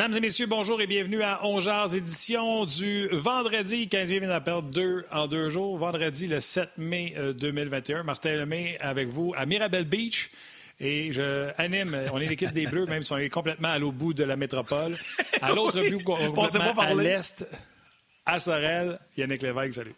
Mesdames et messieurs, bonjour et bienvenue à Ongears, édition du vendredi 15e appel 2 en deux jours, vendredi le 7 mai 2021. Euh, Martin Lemay avec vous à Mirabel Beach. Et je anime, on est l'équipe des Bleus, même si on est complètement à l'autre bout de la métropole. À l'autre bout, complètement à l'est, à Sorel, Yannick Lévesque, salut.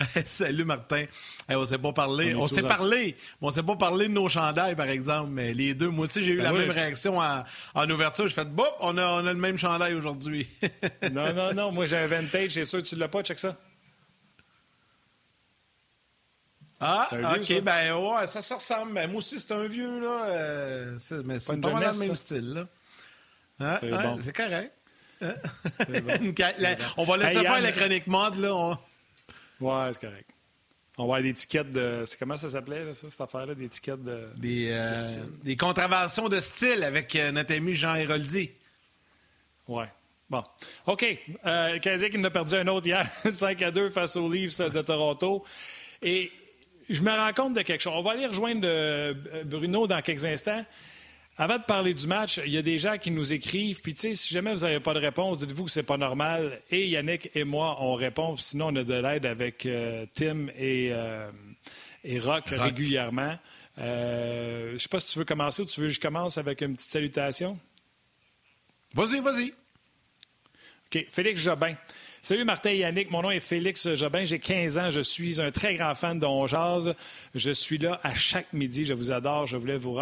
Salut Martin. on s'est pas parlé. On, s'est parlé. Mais on s'est pas parlé de nos chandails, par exemple. Mais les deux, moi aussi, j'ai eu ben la même réaction en, ouverture. J'ai fait Bop, on a, on a le même chandail aujourd'hui. non, non, non. Moi, j'ai un vintage. C'est sûr que tu l'as pas. Check ça. Ah, OK. Ben, ouais, ça se ressemble. Ben, moi aussi, c'est un vieux, là. Euh, mais c'est pas, pas le même style, là. Hein? c'est bon. Correct. Hein? on va laisser faire la chronique mode, là. Ouais, c'est correct. On va avoir des étiquettes de. C'est comment ça s'appelait, ça, cette affaire-là? Des étiquettes de. Des, euh, des contraventions de style avec euh, notre ami Jean Héroldi. Ouais. Bon. OK. Euh, qui nous a perdu un autre hier, 5 à 2 face aux Leafs de Toronto. Et je me rends compte de quelque chose. On va aller rejoindre euh, Bruno dans quelques instants. Avant de parler du match, il y a des gens qui nous écrivent. Puis, tu sais, si jamais vous n'avez pas de réponse, dites-vous que c'est pas normal. Et Yannick et moi, on répond. Sinon, on a de l'aide avec euh, Tim et, euh, et Rock, régulièrement. Euh, je ne sais pas si tu veux commencer ou tu veux que je commence avec une petite salutation. Vas-y, vas-y. OK. Félix Jobin. Salut Martin et Yannick, mon nom est Félix Jobin, j'ai 15 ans, je suis un très grand fan de Je suis là à chaque midi, je vous adore, je voulais vous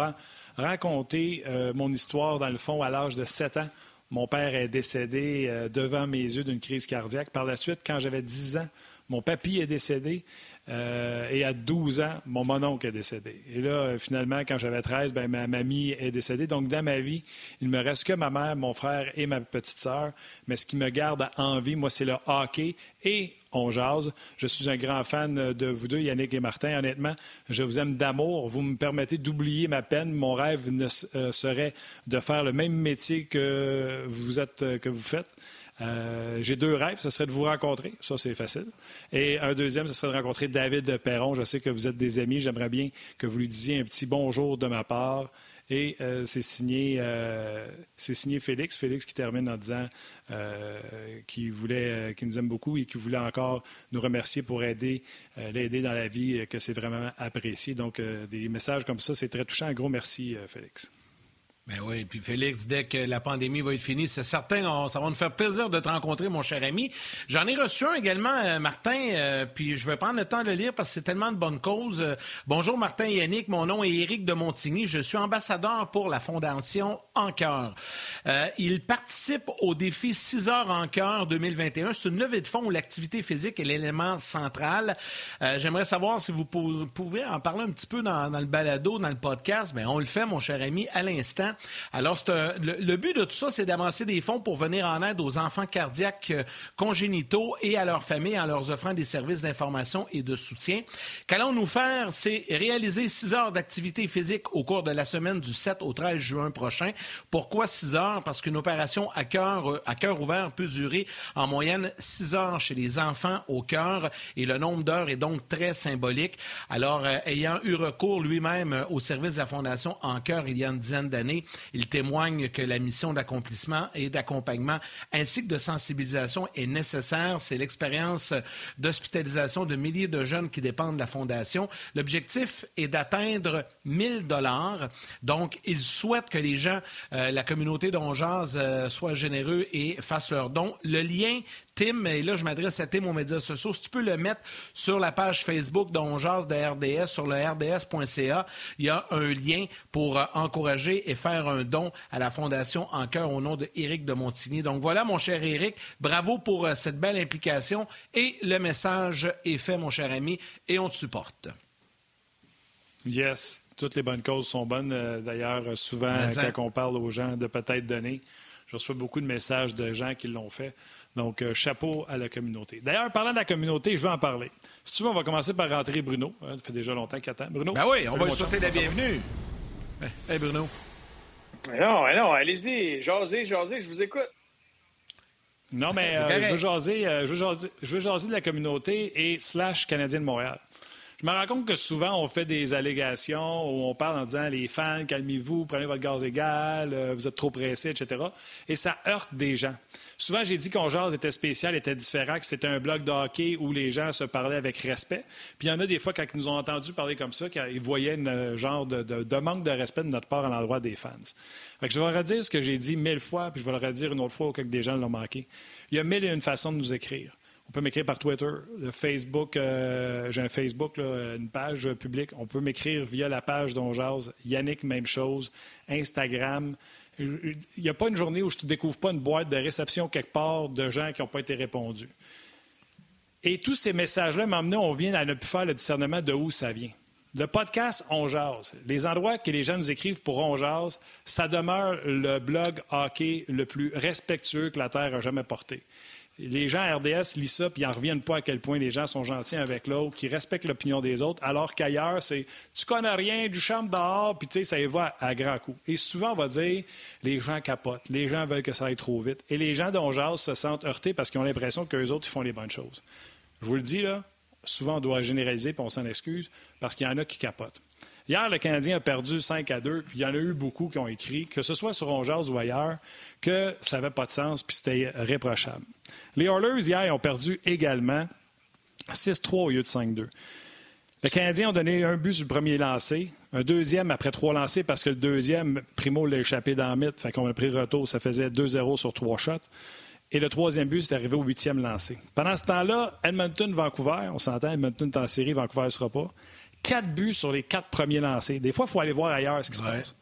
raconter euh, mon histoire, dans le fond, à l'âge de 7 ans. Mon père est décédé euh, devant mes yeux d'une crise cardiaque. Par la suite, quand j'avais 10 ans, mon papy est décédé. Euh, et à 12 ans, mon mononcle est décédé. Et là, finalement, quand j'avais 13, ben, ma mamie est décédée. Donc, dans ma vie, il me reste que ma mère, mon frère et ma petite sœur. Mais ce qui me garde en vie, moi, c'est le hockey et on jase. Je suis un grand fan de vous deux, Yannick et Martin. Honnêtement, je vous aime d'amour. Vous me permettez d'oublier ma peine. Mon rêve euh, serait de faire le même métier que vous, êtes, euh, que vous faites. Euh, j'ai deux rêves, ce serait de vous rencontrer, ça c'est facile. Et un deuxième, ce serait de rencontrer David Perron. Je sais que vous êtes des amis, j'aimerais bien que vous lui disiez un petit bonjour de ma part. Et euh, c'est signé, euh, signé Félix. Félix qui termine en disant qu'il voulait, nous aime beaucoup et qu'il voulait encore nous remercier pour aider, l'aider dans la vie, que c'est vraiment apprécié. Donc, des messages comme ça, c'est très touchant. Un gros merci, Félix. Ben oui, puis Félix, dès que la pandémie va être finie, c'est certain, ça va nous faire plaisir de te rencontrer, mon cher ami. J'en ai reçu un également, euh, Martin, euh, puis je vais prendre le temps de le lire parce que c'est tellement de bonnes causes. Euh, bonjour Martin et Yannick, mon nom est Éric de Montigny, je suis ambassadeur pour la Fondation En Cœur. il participe au défi 6 heures en cœur 2021. C'est une levée de fonds où l'activité physique est l'élément central. J'aimerais savoir si vous pouvez en parler un petit peu dans, le balado, dans le podcast. Bien, on le fait, mon cher ami, à l'instant. Alors, le, but de tout ça, c'est d'avancer des fonds pour venir en aide aux enfants cardiaques euh, congénitaux et à leurs familles en leur offrant des services d'information et de soutien. Qu'allons-nous faire? C'est réaliser six heures d'activité physique au cours de la semaine du 7 au 13 juin prochain. Pourquoi six heures? Parce qu'une opération à cœur, à cœur ouvert peut durer en moyenne six heures chez les enfants au cœur et le nombre d'heures est donc très symbolique. Alors, euh, ayant eu recours lui-même au service de la Fondation En cœur il y a une dizaine d'années, il témoigne que la mission d'accomplissement et d'accompagnement ainsi que de sensibilisation est nécessaire. C'est l'expérience d'hospitalisation de milliers de jeunes qui dépendent de la Fondation. L'objectif est d'atteindre 1000 dollars. Donc, il souhaite que les gens euh, la communauté d'Ongeaz euh, soit généreux et fasse leur don. Le lien, Tim, et là je m'adresse à Tim aux médias sociaux, si tu peux le mettre sur la page Facebook d'Ongeaz de RDS, sur le rds.ca, il y a un lien pour euh, encourager et faire un don à la Fondation En cœur au nom de de Montigny. Donc voilà, mon cher Éric, bravo pour cette belle implication et le message est fait, mon cher ami, et on te supporte. Yes, toutes les bonnes causes sont bonnes. Euh, d'ailleurs, souvent, quand on parle aux gens de peut-être donner, je reçois beaucoup de messages de gens qui l'ont fait. Donc, euh, chapeau à la communauté. D'ailleurs, parlant de la communauté, je veux en parler. Si tu veux, on va commencer par rentrer Bruno. Ça fait déjà longtemps qu'il attend. Bruno? Ben oui, on va lui souhaiter la bienvenue. Hey, Bruno. Non, non, allez-y. Jasez, jasez, je vous écoute. Non, mais euh, je, veux jaser, je, veux jaser, je veux jaser de la communauté et slash Canadien de Montréal. Je me rends compte que souvent, on fait des allégations où on parle en disant les fans, calmez-vous, prenez votre gaz égal, euh, vous êtes trop pressés, etc. Et ça heurte des gens. Souvent, j'ai dit qu'on jase était spécial, était différent, que c'était un blog de hockey où les gens se parlaient avec respect. Puis il y en a des fois, quand ils nous ont entendu parler comme ça, qu'ils voyaient un euh, genre de, manque de respect de notre part à l'endroit des fans. Fait je vais redire ce que j'ai dit mille fois, puis je vais le redire une autre fois au cas que des gens l'ont manqué. Il y a mille et une façons de nous écrire. On peut m'écrire par Twitter, Facebook, euh, j'ai un Facebook, une page publique. On peut m'écrire via la page dont Yannick, même chose. Instagram. Il n'y a pas une journée où je ne découvre pas une boîte de réception quelque part de gens qui n'ont pas été répondus. Et tous ces messages-là m'emmenaient, on vient à ne plus faire le discernement de où ça vient. Le podcast On les endroits que les gens nous écrivent pour On ça demeure le blog hockey le plus respectueux que la Terre a jamais porté les gens à RDS lisent ça puis ils n'en reviennent pas à quel point les gens sont gentils avec l'autre, qui respectent l'opinion des autres, alors qu'ailleurs, c'est tu connais rien, du charme dehors, puis tu sais, ça y va à, grands coups. Et souvent, on va dire les gens capotent, les gens veulent que ça aille trop vite. Et les gens dont j'ose se sentent heurtés parce qu'ils ont l'impression qu'eux autres, ils font les bonnes choses. Je vous le dis, là, souvent, on doit généraliser puis on s'en excuse parce qu'il y en a qui capotent. Hier, le Canadien a perdu 5 à 2, puis il y en a eu beaucoup qui ont écrit, que ce soit sur Rongers ou ailleurs, que ça n'avait pas de sens, puis c'était réprochable. Les Oilers, hier, ont perdu également 6-3 au lieu de 5-2. Les Canadiens ont donné un but sur le premier lancé, un deuxième après trois lancés parce que le deuxième, Primo l'a échappé dans le mythe, fait qu'on a pris retour, ça faisait 2-0 sur trois shots. Et le troisième but, c'est arrivé au huitième lancé. Pendant ce temps-là, Edmonton-Vancouver, on s'entend, Edmonton est en série, Vancouver ne sera pas. Quatre buts sur les quatre premiers lancés. Des fois, il faut aller voir ailleurs ce qui se passe.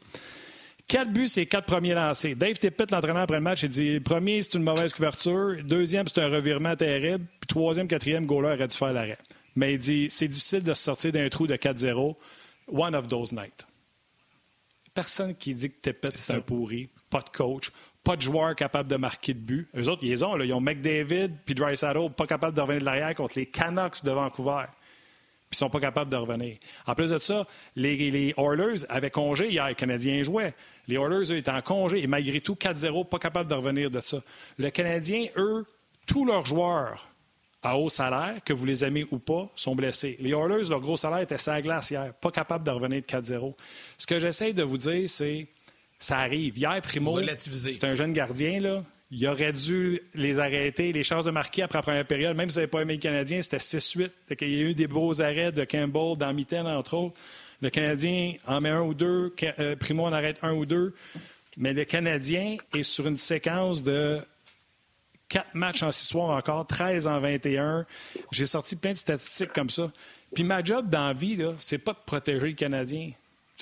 Quatre buts, c'est quatre premiers lancés. Dave Tippett, l'entraîneur après le match, il dit le premier, c'est une mauvaise couverture. Deuxième, c'est un revirement terrible. Puis troisième, quatrième, goaler aurait dû faire l'arrêt. Mais il dit c'est difficile de se sortir d'un trou de 4-0. One of those nights. Personne qui dit que Tippett, c'est un pourri. Pas de coach. Pas de joueur capable de marquer de but. Eux autres, ils ont. Là, ils ont McDavid puis Saddle, pas capable de revenir de l'arrière contre les Canucks de Vancouver puis ils sont pas capables de revenir. En plus de ça, les, les Oilers avaient congé hier, les Canadiens jouaient. Les Oilers, eux, étaient en congé et malgré tout, 4-0, pas capables de revenir de ça. Le Canadien, eux, tous leurs joueurs à haut salaire, que vous les aimez ou pas, sont blessés. Les Oilers, leur gros salaire était sa glace hier, pas capables de revenir de 4-0. Ce que j'essaie de vous dire, c'est ça arrive. Hier, Primo, c'est un jeune gardien, là il aurait dû les arrêter. Les chances de marquer après la première période, même si vous n'avez pas aimé le Canadien, c'était 6-8. Il y a eu des beaux arrêts de Campbell dans entre autres. Le Canadien en met un ou deux. Euh, Primo en arrête un ou deux. Mais le Canadien est sur une séquence de quatre matchs en six soirs encore, 13 en 21. J'ai sorti plein de statistiques comme ça. Puis ma job dans la vie, c'est pas de protéger le Canadien.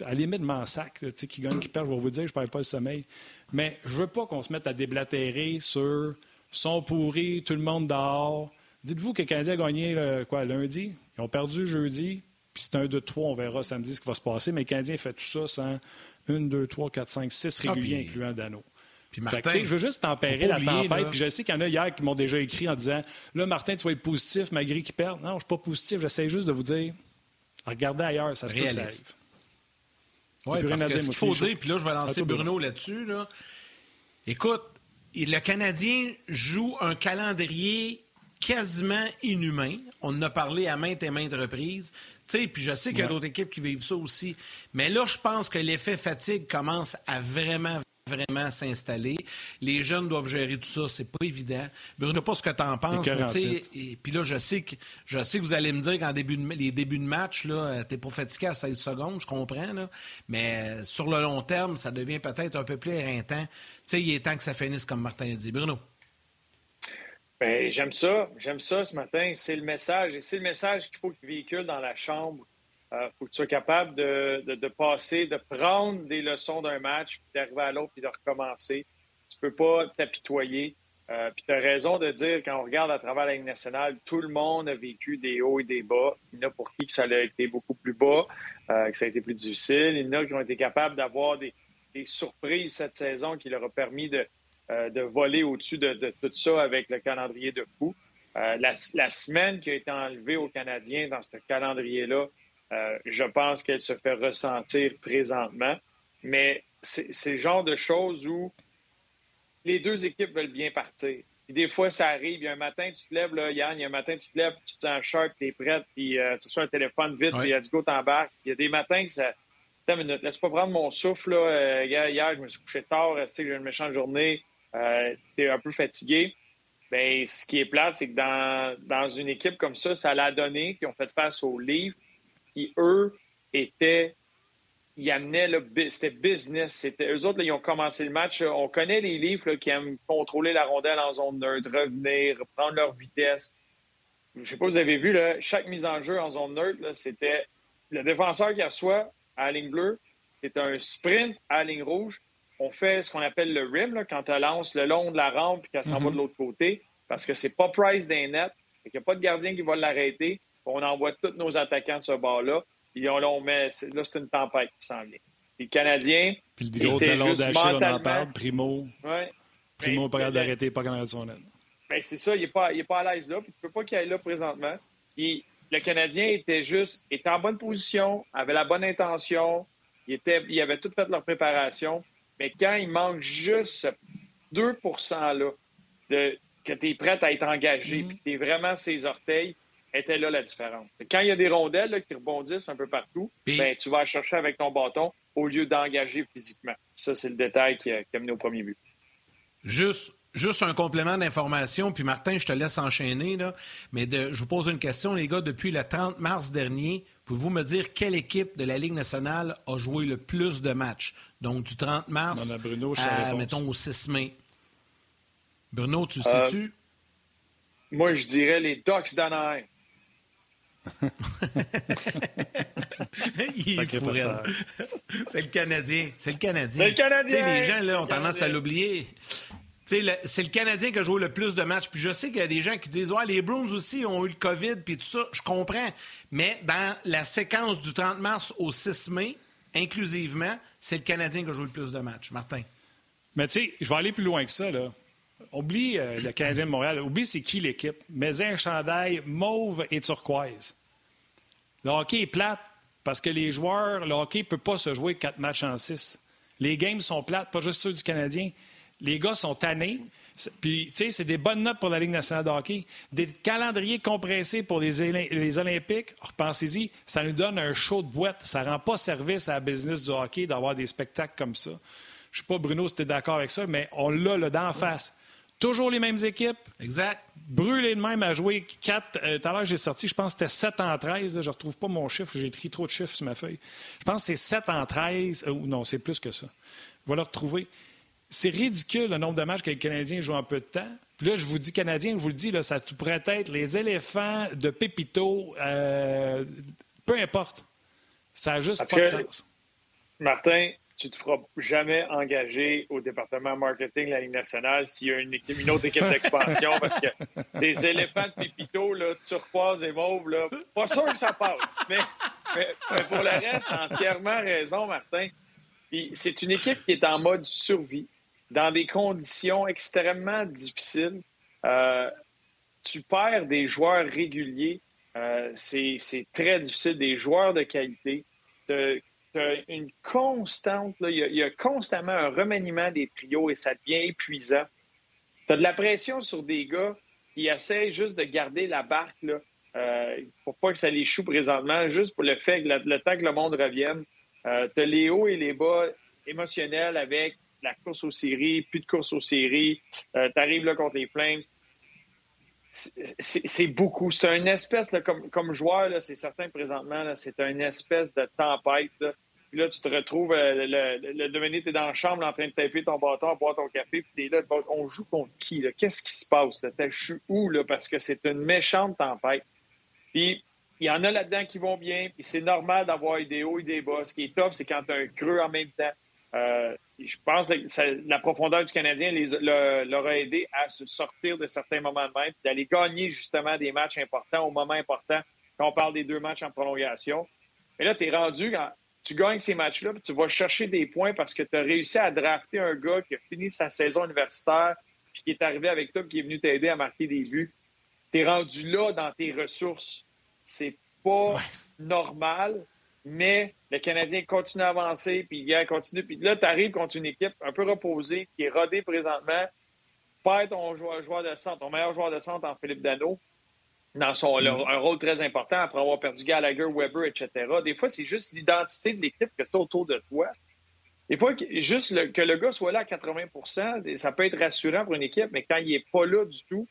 À la limite, m'en sac, qui gagne, qui perd, je vais vous dire, je ne perds pas le sommeil. Mais je veux pas qu'on se mette à déblatérer sur son pourri, tout le monde dehors. Dites-vous que le Canadien a gagné quoi, lundi? Ils ont perdu jeudi. Puis c'est un, deux, trois, on verra samedi ce qui va se passer. Mais le Canadien fait tout ça sans une, deux, trois, quatre, cinq, six ah, réguliers, incluant Dano. Puis Martin, je veux juste tempérer la tempête. Puis je sais qu'il y en a hier qui m'ont déjà écrit en disant Là, Martin, tu vas être positif malgré qu'il perde. Non, je ne suis pas positif. J'essaie juste de vous dire regardez ailleurs, ça se passe. Oui, parce que ce qu'il faut dire, puis là, je vais lancer Bruno là-dessus. Là. Écoute, le Canadien joue un calendrier quasiment inhumain. On en a parlé à maintes et maintes reprises. puis je sais qu'il y a d'autres équipes qui vivent ça aussi. Mais là, je pense que l'effet fatigue commence à vraiment vraiment s'installer. Les jeunes doivent gérer tout ça, c'est pas évident. Bruno, je sais pas ce que tu en penses. et puis là, je sais que je sais que vous allez me dire qu'en début de, les débuts de match, là, t'es pas fatigué à 16 secondes, je comprends, là, mais sur le long terme, ça devient peut-être un peu plus éreintant. sais, il est temps que ça finisse comme Martin a dit. Bruno. Ben, j'aime ça. J'aime ça ce matin. C'est le message. Et c'est le message qu'il faut qu'il véhicule dans la chambre euh, faut que tu sois capable de, passer, de prendre des leçons d'un match, puis d'arriver à l'autre, puis de recommencer. Tu peux pas t'apitoyer. Euh, puis tu as raison de dire, quand on regarde à travers la Ligue nationale, tout le monde a vécu des hauts et des bas. Il y en a pour qui que ça a été beaucoup plus bas, euh, que ça a été plus difficile. Il y en a qui ont été capables d'avoir des, surprises cette saison qui leur a permis de, voler au-dessus de, tout ça avec le calendrier de la, la, semaine qui a été enlevée aux Canadiens dans ce calendrier-là, euh, je pense qu'elle se fait ressentir présentement. Mais c'est le genre de choses où les deux équipes veulent bien partir. des fois, ça arrive. Il y a un matin, tu te lèves, là, Yann, il y a un matin, tu te lèves, tu te sens sharp, tu es prête, puis euh, tu reçois un téléphone vite, puis il y a du go, t'embarques. Il y a des matins que ça. Attends une minute, laisse pas prendre mon souffle. Là. Euh, hier, je me suis couché tard, j'ai une méchante journée, tu es un peu fatigué. Bien, ce qui est plate, c'est que dans, dans une équipe comme ça, ça l'a donné, qui ont fait face au livre qui, eux, étaient. Ils amenaient le. C'était business. C'était, eux autres, ils ont commencé le match. On connaît les livres qui aiment contrôler la rondelle en zone neutre, revenir, prendre leur vitesse. Je ne sais pas si vous avez vu, là, chaque mise en jeu en zone neutre, c'était le défenseur qui reçoit à la ligne bleue, c'est un sprint à la ligne rouge. On fait ce qu'on appelle le rim, quand elle lance le long de la rampe et qu'elle s'en va de mm-hmm. l'autre côté, parce que c'est pas Price d'un net, il n'y a pas de gardien qui va l'arrêter on envoie tous nos attaquants de ce bord-là. Puis on, là, on met, là, c'est une tempête qui s'en vient. Puis le Canadien. Puis le gros talon d'Achille, on en parle. Primo. Ouais. Primo, pas capable d'arrêter, pas capable de son aide. Ben, c'est ça, il n'est pas, pas à l'aise là. Puis tu peux pas qu'il aille là présentement. Puis le Canadien était juste, était en bonne position, avait la bonne intention. Il, était, il avait tout fait leur préparation. Mais quand il manque juste 2% là, de, que tu es prêt à être engagé, mm-hmm. puis que tu es vraiment ses orteils, était là la différence. Quand il y a des rondelles qui rebondissent un peu partout, ben, tu vas chercher avec ton bâton au lieu d'engager physiquement. Ça, c'est le détail qui a, amené au premier but. Juste, juste un complément d'information, puis Martin, je te laisse enchaîner, là, mais de, je vous pose une question, les gars. Depuis le 30 mars dernier, pouvez-vous me dire quelle équipe de la Ligue nationale a joué le plus de matchs? Donc, du 30 mars à, mettons, au 6 mai. Bruno, tu euh, sais-tu? Moi, je dirais les Ducks d'Anaheim. c'est le Canadien. C'est le Canadien. C'est le Canadien. les gens là, ont tendance à l'oublier. C'est le Canadien qui a joué le plus de matchs. Puis je sais qu'il y a des gens qui disent Ouais, les Bruins aussi ont eu le COVID, puis tout ça. Je comprends. Mais dans la séquence du 30 mars au 6 mai, inclusivement, c'est le Canadien qui a joué le plus de matchs. Martin. Mais tu sais, je vais aller plus loin que ça. Là. Oublie euh, le Canadien de Montréal. Oublie c'est qui l'équipe. Mais un chandail mauve et turquoise. Le hockey est plate parce que les joueurs, le hockey ne peut pas se jouer quatre matchs en six. Les games sont plates, pas juste ceux du Canadien. Les gars sont tannés. Puis, tu sais, c'est des bonnes notes pour la Ligue nationale de hockey. Des calendriers compressés pour les, les Olympiques, repensez-y, ça nous donne un show de boîte. Ça ne rend pas service à la business du hockey d'avoir des spectacles comme ça. Je ne sais pas, Bruno, si tu es d'accord avec ça, mais on l'a là, d'en face. Toujours les mêmes équipes. Exact. Brûlé de même à jouer 4. Euh, tout à l'heure, j'ai sorti, je pense que c'était 7 en 13. je ne retrouve pas mon chiffre. J'ai écrit trop de chiffres sur ma feuille. Je pense que c'est 7 en 13. Euh, ou non, c'est plus que ça. Je vais le retrouver. C'est ridicule le nombre de matchs que les Canadiens jouent en peu de temps. Puis là, je vous dis Canadien, je vous le dis, là, ça pourrait être les éléphants de Pépito. Euh, peu importe. Ça n'a juste pas de sens. Martin, tu ne te feras jamais engager au département marketing de la Ligue nationale s'il y a une, une autre équipe d'expansion parce que des éléphants de pépito, là, turquoise et mauve, là, pas sûr que ça passe. Mais, pour le reste, entièrement raison, Martin. C'est une équipe qui est en mode survie dans des conditions extrêmement difficiles. Euh, tu perds des joueurs réguliers. Euh, c'est très difficile, des joueurs de qualité. De, une constante, il, y a, constamment un remaniement des trios et ça devient épuisant. Tu as de la pression sur des gars qui essaient juste de garder la barque là, euh, pour pas que ça les choue présentement, juste pour le fait que le, temps que le monde revienne. Euh, tu as les hauts et les bas émotionnels avec la course aux séries, plus de course aux séries, euh, tu arrives là contre les Flames. C'est beaucoup. C'est une espèce, là, comme, joueur, c'est certain présentement, c'est une espèce de tempête. Là. Puis là, tu te retrouves, euh, le, le, tu es dans la chambre en train de taper ton bâton, boire ton café, puis t'es là, on joue contre qui? Qu'est-ce qui se passe? Là? Je suis où? Là? Parce que c'est une méchante tempête. Puis il y en a là-dedans qui vont bien, puis c'est normal d'avoir des hauts et des bas. Ce qui est top, c'est quand tu as un creux en même temps. Euh, je pense que la profondeur du Canadien leur a aidé à se sortir de certains moments de même, d'aller gagner justement des matchs importants au moment important quand on parle des deux matchs en prolongation. Mais là, tu es rendu, tu gagnes ces matchs-là, tu vas chercher des points parce que tu as réussi à drafter un gars qui a fini sa saison universitaire, puis qui est arrivé avec toi, qui est venu t'aider à marquer des buts. Tu es rendu là dans tes ressources c'est pas normal, mais le Canadien continue à avancer, puis il continue. Puis là, tu arrives contre une équipe un peu reposée, qui est rodée présentement. Pas ton joueur, joueur de centre, ton meilleur joueur de centre en Philippe Dano, dans son mm-hmm. un rôle très important après avoir perdu Gallagher, Weber, etc. Des fois, c'est juste l'identité de l'équipe que tu as autour de toi. Des fois, juste que le gars soit là à 80 ça peut être rassurant pour une équipe, mais quand il n'est pas là du tout,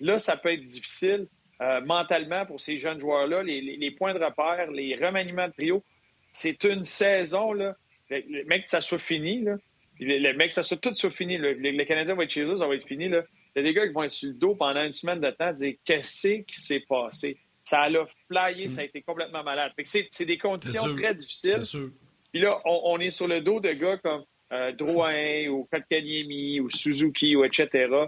là, ça peut être difficile. Euh, mentalement pour ces jeunes joueurs-là, les, points de repère, les remaniements de trio. C'est une saison, là. Le, mec, que ça soit fini, là. Le, mec, que ça soit tout soit fini. Le, le, Canadien va être chez eux, ça va être fini, là. Il y a des gars qui vont être sur le dos pendant une semaine de temps, dire qu'est-ce qui s'est passé? Ça a flyé, ça a été complètement malade. c'est des conditions très difficiles. Puis là, on, est sur le dos de gars comme euh, Drouin ou Kotkaniemi ou Suzuki ou etc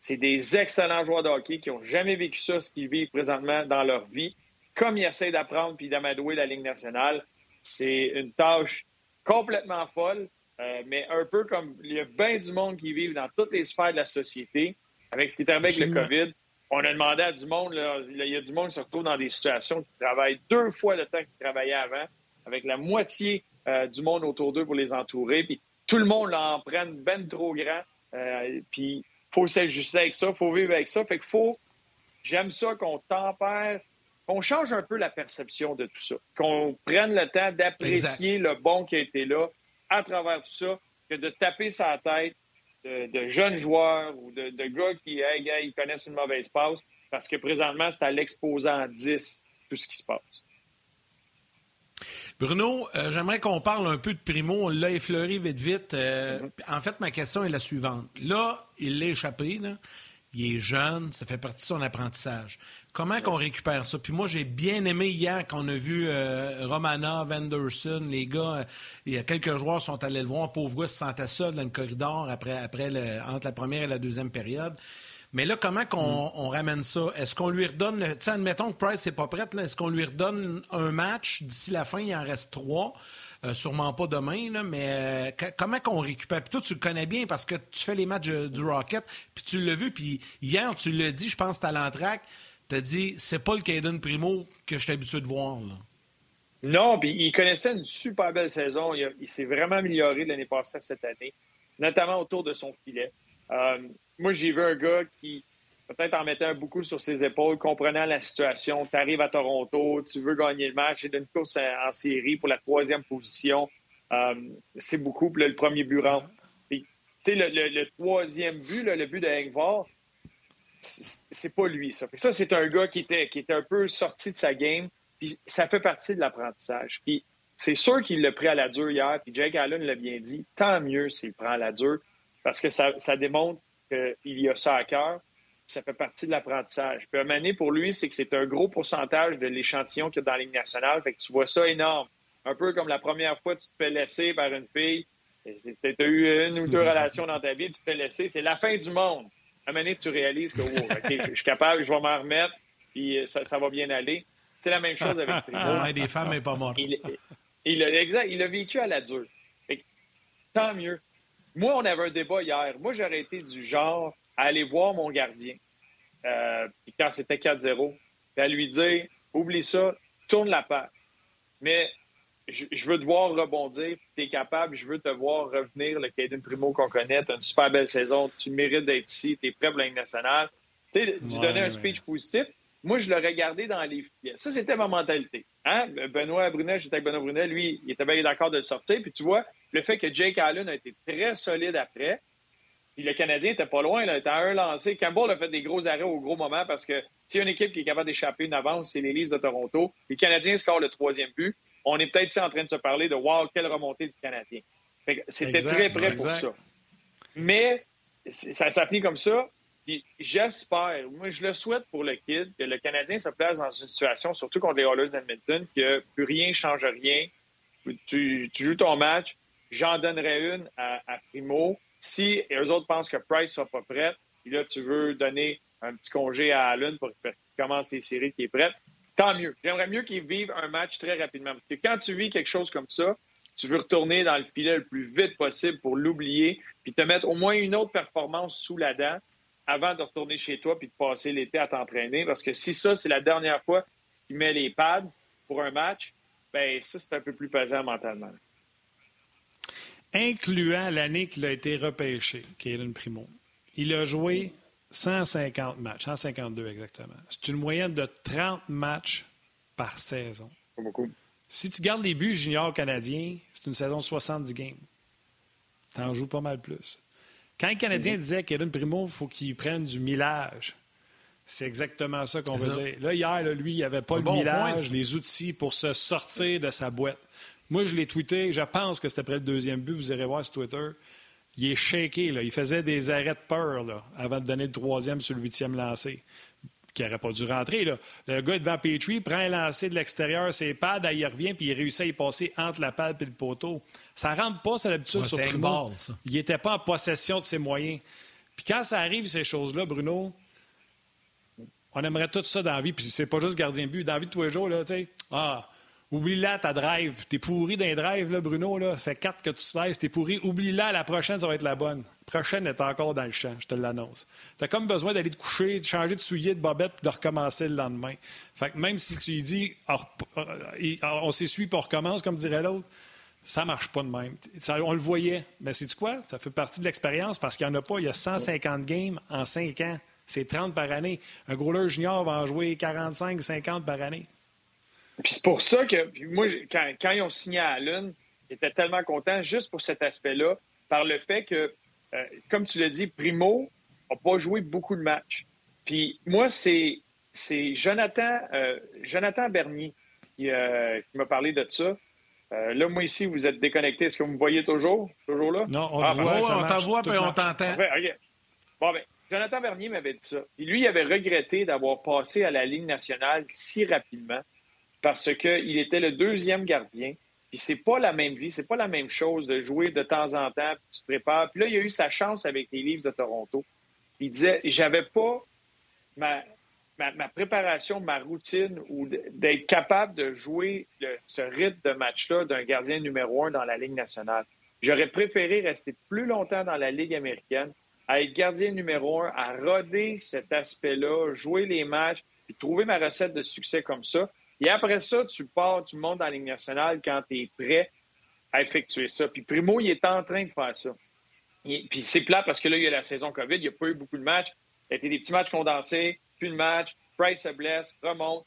c'est des excellents joueurs de hockey qui n'ont jamais vécu ça, ce qu'ils vivent présentement dans leur vie. Comme ils essayent d'apprendre puis d'amadouer la Ligue nationale, c'est une tâche complètement folle, euh, mais un peu comme il y a bien du monde qui vit dans toutes les sphères de la société. Avec ce qui est arrivé avec le COVID, on a demandé à du monde, il y a du monde qui se retrouve dans des situations qui travaillent deux fois le temps qu'ils travaillaient avant, avec la moitié euh, du monde autour d'eux pour les entourer. Puis tout le monde en prend ben trop grand. Euh, puis faut s'ajuster avec ça, faut vivre avec ça. Fait qu'il faut, j'aime ça qu'on tempère, qu'on change un peu la perception de tout ça, qu'on prenne le temps d'apprécier le bon qui a été là à travers tout ça, que de taper sa tête de, jeunes joueurs ou de, gars qui, hey, gars, ils connaissent une mauvaise passe, parce que présentement, c'est à l'exposant 10 tout ce qui se passe. Bruno, euh, j'aimerais qu'on parle un peu de Primo. On l'a effleuré vite, vite. Euh, mhm. En fait, ma question est la suivante. Là, il l'a échappé. Il est jeune, ça fait partie de son apprentissage. Comment qu'on récupère ça? Puis moi, j'ai bien aimé hier qu'on a vu euh, Romana, Vanderson, les gars, il y a quelques joueurs sont allés le voir. Pauvre gars se sentait seul dans le corridor après, après entre la première et la deuxième période. Mais là, comment qu'on mm. on ramène ça? Est-ce qu'on lui redonne, tu sais, admettons que Price n'est pas prête, est-ce qu'on lui redonne un match? D'ici la fin, il en reste trois? Euh, sûrement pas demain, là, mais euh, comment qu'on récupère? Puis toi, tu le connais bien parce que tu fais les matchs euh, du Rocket, puis tu l'as vu, puis hier, tu l'as dit, je pense, à l'entraque, tu as dit, c'est pas le Caden Primo que je suis habitué de voir. Là. Non, puis il connaissait une super belle saison. Il, s'est vraiment amélioré l'année passée cette année, notamment autour de son filet moi, j'ai vu un gars qui peut-être en mettait beaucoup sur ses épaules, comprenant la situation. Tu arrives à Toronto, tu veux gagner le match, c'est une course en, série pour la troisième position. Euh, c'est beaucoup. Puis le premier but rentre. Tu sais, le, troisième but, le but de c'est pas lui, ça. ça, c'est un gars qui était, qui était un peu sorti de sa game. Puis ça fait partie de l'apprentissage. Puis c'est sûr qu'il l'a pris à la dure hier. Puis Jake Allen l'a bien dit. Tant mieux s'il prend à la dure. Parce que ça, ça démontre qu'il y a ça à cœur. Ça fait partie de l'apprentissage. Puis, un pour lui, c'est que c'est un gros pourcentage de l'échantillon qu'il y a dans la Ligue nationale. Fait que tu vois ça énorme. Un peu comme la première fois que tu te fais laisser par une fille. Tu as eu une ou deux relations dans ta vie, tu te fais laisser. C'est la fin du monde. À un moment donné, tu réalises que je suis capable, je vais m'en remettre, puis ça, va bien aller. C'est la même chose avec Primo. des femmes n'est pas. Il, a, exact, il a vécu à la dure. tant mieux. Moi, on avait un débat hier. Moi, j'aurais été du genre à aller voir mon gardien, euh, quand c'était 4-0, et à lui dire oublie ça, tourne la page. Mais je, veux te voir rebondir, tu es capable, je veux te voir revenir, le Caden Primo qu'on connaît, tu as une super belle saison, tu mérites d'être ici, tu es prêt pour la nationale. Tu sais, tu donnais un speech positif, moi, je l'aurais gardé dans les filets. Ça, c'était ma mentalité. Hein? Benoît Brunet, j'étais avec Benoît Brunet, lui, il était bien d'accord de le sortir. Puis tu vois, le fait que Jake Allen a été très solide après, puis le Canadien était pas loin, il était à un lancé. Campbell a fait des gros arrêts au gros moment parce que s'il y a une équipe qui est capable d'échapper une avance, c'est les Leafs de Toronto. Les Canadiens scorent le troisième but. On est peut-être en train de se parler de wow, quelle remontée du Canadien. C'était très près pour ça. Mais ça s'applique comme ça. J'espère, moi je le souhaite pour le kid, que le Canadien se place dans une situation, surtout contre les Oilers d'Edmonton, que plus rien ne change rien. Tu, joues ton match, j'en donnerai une à Primo si eux autres pensent que Price ne sera pas prêt, puis là, tu veux donner un petit congé à Allen pour qu'il commence les séries qui est prête, tant mieux. J'aimerais mieux qu'ils vivent un match très rapidement. Parce que quand tu vis quelque chose comme ça, tu veux retourner dans le filet le plus vite possible pour l'oublier, puis te mettre au moins une autre performance sous la dent avant de retourner chez toi puis de passer l'été à t'entraîner. Parce que si ça, c'est la dernière fois qu'il met les pads pour un match, ben ça, c'est un peu plus pesant mentalement incluant l'année qu'il a été repêché, Kaden Primo. Il a joué 150 matchs, 152 exactement. C'est une moyenne de 30 matchs par saison. Pas beaucoup. Si tu gardes les buts juniors canadiens, c'est une saison de 70 games. Tu en joues pas mal plus. Quand le Canadien mm-hmm. disait qu'Eden Primo, il faut qu'il prenne du millage, c'est exactement ça qu'on veut dire. Là, hier, lui, il n'avait pas le millage, les outils pour se sortir de sa boîte. Moi, je l'ai tweeté. Je pense que c'était après le deuxième but. Vous irez voir sur Twitter. Il est shaké. Là. Il faisait des arrêts de peur là, avant de donner le troisième sur le huitième lancé, qui n'aurait pas dû rentrer. Là. Le gars devant Petrie prend un lancé de l'extérieur, ses pads, il revient, puis il réussit à y passer entre la pad et le poteau. Ça ne rentre pas, c'est l'habitude sur Primo. Il n'était pas en possession de ses moyens. Puis quand ça arrive, ces choses-là, Bruno, on aimerait tout ça dans la vie. Puis c'est pas juste gardien de but. Dans la vie de tous les jours, là, tu sais, ah, Oublie-la ta drive. T'es pourri d'un drive, là, Bruno. Là. Fait quatre que tu slices. T'es pourri. Oublie-la. La prochaine, ça va être la bonne. La prochaine est encore dans le champ. Je te l'annonce. T'as comme besoin d'aller te coucher, de changer de soulier, de bobette, puis de recommencer le lendemain. Fait que même si tu dis, on s'essuie pour on recommence, comme dirait l'autre, ça marche pas de même. on le voyait. Mais c'est du quoi? Ça fait partie de l'expérience parce qu'il n'y en a pas. Il y a 150 games en 5 ans. C'est 30 par année. Un gros junior va en jouer 45, 50 par année. Puis c'est pour ça que moi, quand, quand, ils ont signé à Allen, j'étais tellement content juste pour cet aspect-là, par le fait que, euh, comme tu l'as dit, Primo n'a pas joué beaucoup de matchs. Puis moi, c'est, c'est Jonathan, euh, Jonathan Bernier qui, euh, qui m'a parlé de ça. là, moi, ici, vous êtes déconnecté. Est-ce que vous me voyez toujours? Toujours là? Non, on ah, te voit, on t'envoie et on t'entend. Bon, ben, Jonathan Bernier m'avait dit ça. Et lui, il avait regretté d'avoir passé à la Ligue nationale si rapidement parce qu'il était le deuxième gardien. Puis c'est pas la même vie, c'est pas la même chose de jouer de temps en temps, puis tu te prépares. Puis là, il a eu sa chance avec les Leafs de Toronto. Il disait, j'avais pas ma, ma, préparation, ma routine, ou d'être capable de jouer ce rythme de match-là d'un gardien numéro un dans la Ligue nationale. J'aurais préféré rester plus longtemps dans la Ligue américaine, à être gardien numéro un, à roder cet aspect-là, jouer les matchs, puis trouver ma recette de succès comme ça. Et après ça, tu pars, tu montes dans la Ligue nationale quand tu es prêt à effectuer ça. Puis Primo, il est en train de faire ça. puis c'est plat parce que là, il y a la saison COVID, il n'y a pas eu beaucoup de matchs. Il y a été des petits matchs condensés, plus de matchs. Price se blesse, remonte.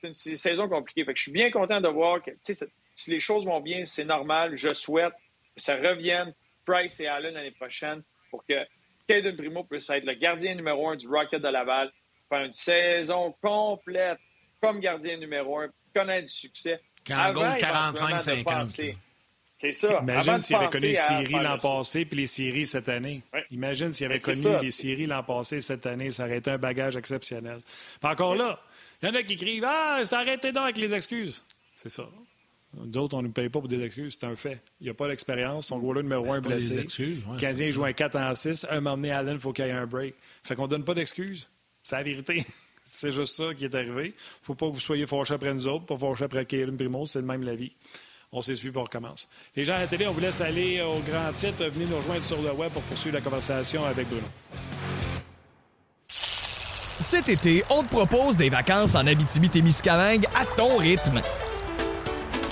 C'est une saison compliquée. Fait que je suis bien content de voir que si les choses vont bien, c'est normal. Je souhaite que ça revienne, Price et Allen l'année prochaine, pour que Caden Primo puisse être le gardien numéro un du Rocket de Laval, faire une saison complète comme gardien numéro un, connaître du succès. Quand 45-50. C'est ça. Imagine s'il avait connu les séries l'an passé puis les séries cette année. Imagine s'il avait connu les séries l'an passé cette année. Ça aurait été un bagage exceptionnel. encore là, il y en a qui écrivent Ah, c'est arrêté donc avec les excuses. C'est ça. D'autres, on ne nous paye pas pour des excuses. C'est un fait. Il n'y a pas d'expérience. Son goaler numéro un blessé. le Canadien joue un 4 en 6. Un moment donné, Allen, il faut qu'il y ait un break. Fait qu'on ne donne pas d'excuses. C'est la vérité. C'est juste ça qui est arrivé. faut pas que vous soyez fâchés après nous autres, pas fâchés après Kevin Primo, c'est le même la vie. On s'essuie pour on recommence. Les gens à la télé, on vous laisse aller au grand titre. Venez nous rejoindre sur le web pour poursuivre la conversation avec Bruno. Cet été, on te propose des vacances en Abitibi-Témiscamingue à ton rythme.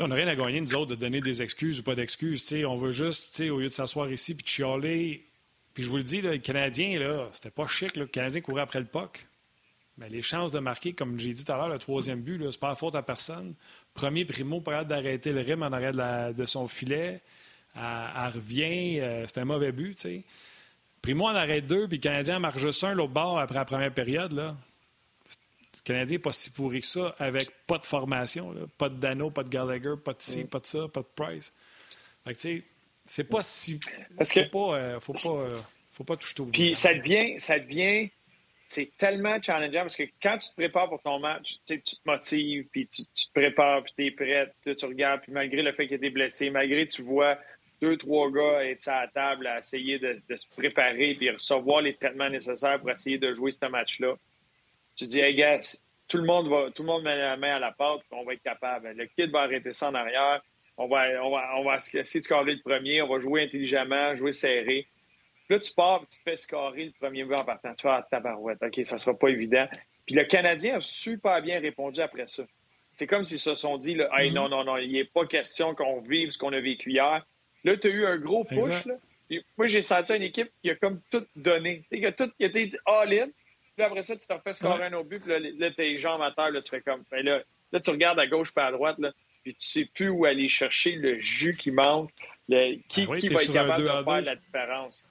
On n'a rien à gagner, nous autres, de donner des excuses ou pas d'excuses. On veut juste, au lieu de s'asseoir ici puis de chialer. Puis je vous le dis, là, les Canadiens, là, c'était pas chic. Le Canadien courait après le puck. Mais les chances de marquer, comme j'ai dit tout à l'heure, le troisième but, c'est pas la faute à personne. Premier primo, pas d'arrêter le rythme en arrêt de, son filet. Elle, revient. Euh, c'était un mauvais but. Primo en arrêt deux, puis le Canadien marque juste un l'autre bord après la première période. Le Canadien n'est pas si pourri que ça, avec pas de formation. Pas de Dano, pas de Gallagher, pas de ci, mm. pas de ça, pas de Price. Fait que, tu sais, c'est pas si. Parce que... Faut pas, euh, faut pas, euh, faut pas toucher au Puis ça devient, ça devient c'est tellement challengeant parce que quand tu te prépares pour ton match, tu te motives, puis tu, te prépares, puis tu es prêt, puis tu regardes, puis malgré le fait qu'il était blessé, malgré tu vois deux, trois gars être à la table à essayer de, se préparer puis recevoir les traitements nécessaires pour essayer de jouer ce match-là, tu dis, hey gars, tout le monde va, tout le monde met la main à la porte, on va être capable. Le kid va arrêter ça en arrière, on va, on va, on va essayer de scorer le premier, on va jouer intelligemment, jouer serré. Là, tu pars, tu te fais scorer le premier but en partant. Tu vas à tabarouette. OK, ça sera pas évident. Puis le Canadien a super bien répondu après ça. C'est comme s'ils se sont dit, là, hey, mm-hmm. non, non, non, il n'est pas question qu'on vive ce qu'on a vécu hier. Là, tu as eu un gros push. Là. moi, j'ai senti une équipe qui a comme tout donné. Qui a tout qui a été all-in. Puis après ça, tu t'en fais scorer un autre but. Puis là, là tes jambes à terre, là, tu fais comme. Ben là, là, tu regardes à gauche pas à droite. Là, puis tu sais plus où aller chercher le jus qui manque. Le, qui, ah qui va être capable de faire la différence.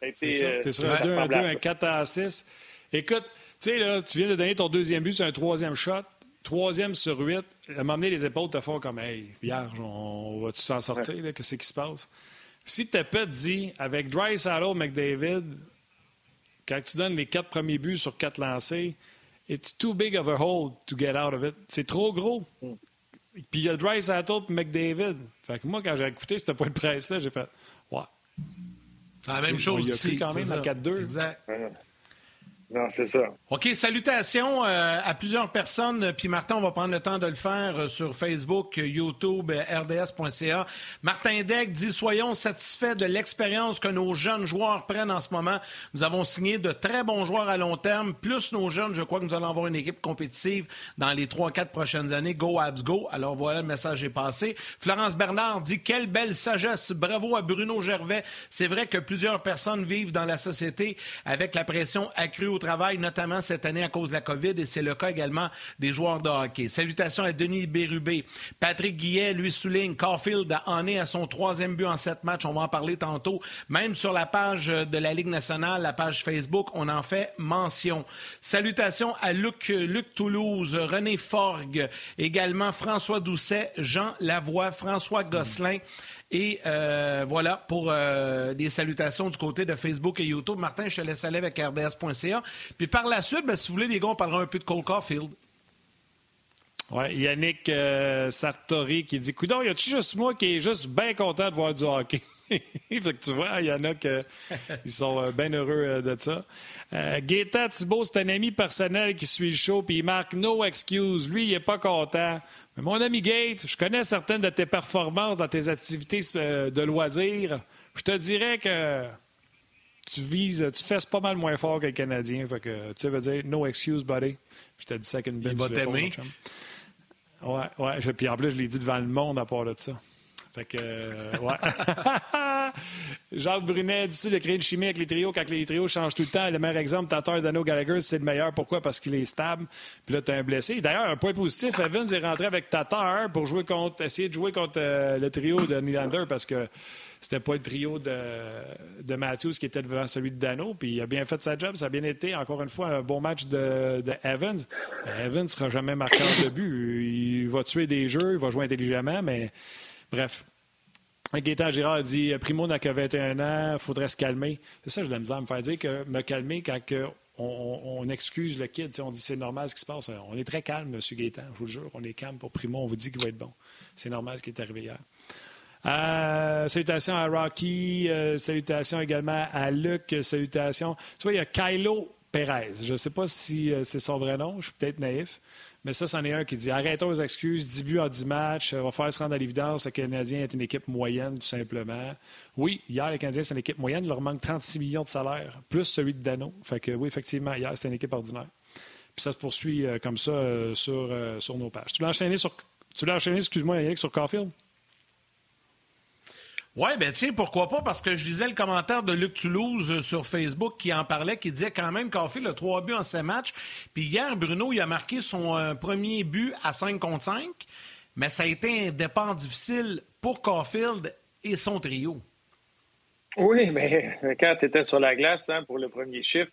Tu es sur un 2 à 2, un 4 à 6. Écoute, tu sais, là, tu viens de donner ton deuxième but sur un troisième shot. Troisième sur huit. À m'emmener les épaules te font comme Hey, vierge, on va-tu s'en sortir? Qu'est-ce qui se passe? Si Tepet dit avec Dry Saddle McDavid, quand tu donnes les quatre premiers buts sur quatre lancés, it's too big of a hole to get out of it. C'est trop gros. Mm. Puis il y a Dry Saddle et McDavid. Fait que moi, quand j'ai écouté ce point de presse-là, j'ai fait Ouais. C'est la même chose ici. Il y a quand même à 4-2. Exact. Non, c'est ça. OK, salutations euh, à plusieurs personnes. Puis Martin, on va prendre le temps de le faire euh, sur Facebook, YouTube, euh, rds.ca. Martin Deck dit Soyons satisfaits de l'expérience que nos jeunes joueurs prennent en ce moment. Nous avons signé de très bons joueurs à long terme. Plus nos jeunes, je crois que nous allons avoir une équipe compétitive dans les 3-4 prochaines années. Go Abs Go. Alors voilà, le message est passé. Florence Bernard dit Quelle belle sagesse. Bravo à Bruno Gervais. C'est vrai que plusieurs personnes vivent dans la société avec la pression accrue au travail, notamment cette année à cause de la COVID, et c'est le cas également des joueurs de hockey. Salutations à Denis Bérubé. Patrick Guillet, lui, souligne Caulfield en est à son troisième but en sept matchs. On va en parler tantôt. Même sur la page de la Ligue nationale, la page Facebook, on en fait mention. Salutations à Luc, Luc Toulouse, René Forgue, également François Doucet, Jean Lavoie, François Gosselin. Et euh, voilà pour euh, des salutations du côté de Facebook et YouTube. Martin, je te laisse aller avec rds.ca. Puis par la suite, ben, si vous voulez, les gars, on parlera un peu de Cole Caulfield. Oui, Yannick euh, Sartori qui dit Coudon, y a-tu juste moi qui est juste bien content de voir du hockey? fait que tu vois, il y en a qui sont euh, bien heureux euh, de ça. Euh, Gaétan Thibault, c'est un ami personnel qui suit le show, puis il marque no excuse. Lui, il n'est pas content. Mais mon ami Gate, je connais certaines de tes performances dans tes activités de loisirs. Je te dirais que tu vises, tu fesses pas mal moins fort que Canadien. Fait que tu veux dire no excuse, buddy. Je te dis ça qu'une belle Il va t'aimer. Ouais, ouais. Puis en plus, je l'ai dit devant le monde à part de ça. Fait que, euh, ouais. Jacques Brunet dit de créer une chimie avec les trios quand les trios changent tout le temps. Le meilleur exemple, Tatar Dano Gallagher, c'est le meilleur. Pourquoi? Parce qu'il est stable. Puis là, tu un blessé. D'ailleurs, un point positif, Evans est rentré avec Tatar pour jouer contre, essayer de jouer contre euh, le trio de Nylander parce que c'était pas le trio de, de Matthews qui était devant celui de Dano. Puis il a bien fait sa job. Ça a bien été, encore une fois, un bon match de, de Evans. Evans ne sera jamais marqueur de but. Il va tuer des jeux, il va jouer intelligemment, mais Bref. Gaétan Girard dit Primo n'a que 21 ans, il faudrait se calmer. C'est ça, je de la misère me faire dire que me calmer quand on, excuse le kid. On dit c'est normal ce qui se passe. On est très calme, M. Gaétan, je vous le jure. On est calme pour Primo. On vous dit qu'il va être bon. C'est normal ce qui est arrivé hier. Euh, salutations à Rocky. Euh, salutations également à Luc. Salutations. Tu vois, il y a Kylo Perez. Je ne sais pas si c'est son vrai nom, je suis peut-être naïf. Mais ça, c'en est un qui dit arrêtons aux excuses, 10 buts en 10 matchs, on va faire se rendre à l'évidence. Le Canadien est une équipe moyenne, tout simplement. Oui, hier, les Canadiens, c'est une équipe moyenne. Il leur manque 36 millions de salaire, plus celui de Dano. Fait que oui, effectivement, hier, c'était une équipe ordinaire. Puis ça se poursuit euh, comme ça euh, sur, euh, sur nos pages. Tu l'as enchaîné sur. Tu l'as enchaîné, excuse-moi, Yannick, sur Caulfield? Oui, ben tiens, pourquoi pas, parce que je lisais le commentaire de Luc Toulouse euh, sur Facebook qui en parlait, qui disait quand même fait le trois buts en 7 matchs. Puis hier, Bruno, il a marqué son euh, premier but à 5 contre 5, mais ça a été un départ difficile pour Caulfield et son trio. Oui, mais quand tu étais sur la glace hein, pour le premier chiffre,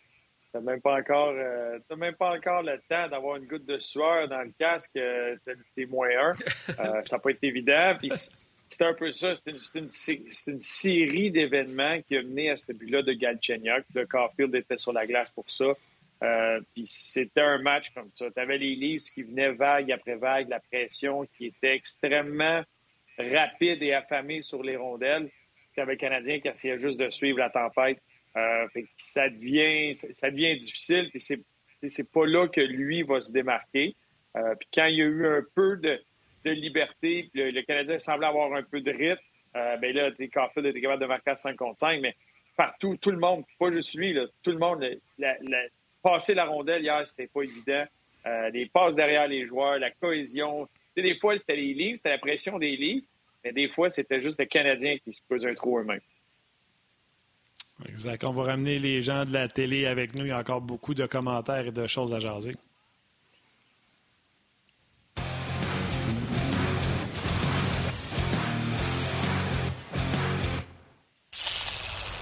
tu même pas encore euh, même pas encore le temps d'avoir une goutte de sueur dans le casque, euh, t'es moins un. ça n'a pas été évident. Puis c'est un peu ça. C'est une, une, série d'événements qui a mené à ce but-là de Galchenyuk. Le Caulfield était sur la glace pour ça. Euh, puis c'était un match comme ça. Tu avais les livres qui venaient vague après vague, la pression qui était extrêmement rapide et affamée sur les rondelles. Tu avais le Canadien qui essayait juste de suivre la tempête. Euh, ça devient ça devient difficile. Puis c'est pas là que lui va se démarquer. Euh, puis quand il y a eu un peu de de liberté. Le, Canadien semblait avoir un peu de rythme. Euh, ben là, Caulfield était capable de marquer à 5 contre 5, mais partout, tout le monde, pas juste lui, tout le monde, passer la rondelle hier, c'était pas évident. Euh, les passes derrière les joueurs, la cohésion. des fois, c'était les livres, c'était la pression des livres, mais des fois, c'était juste les Canadiens qui se posaient un trou eux-mêmes. Exact. On va ramener les gens de la télé avec nous. Il y a encore beaucoup de commentaires et de choses à jaser.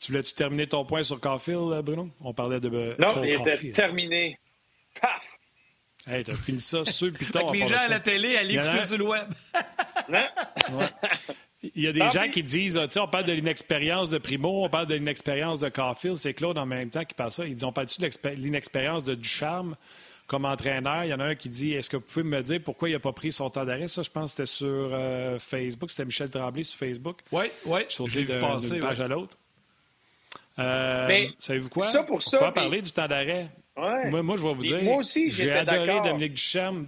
Tu voulais-tu terminer ton point sur Caulfield, euh, Bruno? On parlait de. Euh, non, il était terminé. Paf! Hey, t'as filé ça sur Python. les gens à la télé allaient écouter sur le web. Il y a des gens qui disent, tu sais, on parle de l'inexpérience de Primo, on parle de l'inexpérience de Caulfield. C'est Claude en même temps qui parle ça. Ils disent, on parle-tu de l'inexpérience de Ducharme comme entraîneur? Il y en a un qui dit, est-ce que vous pouvez me dire pourquoi il n'a pas pris son temps d'arrêt? Ça, je pense que c'était sur euh, Facebook. C'était Michel Tremblay sur Facebook. Oui, oui. J'ai vu passer. D'une page à l'autre. Euh, savez-vous quoi? Ça pour ça, pas parler du temps d'arrêt. Moi, je vais vous dire. Moi aussi, j'ai adoré Dominique Ducharme.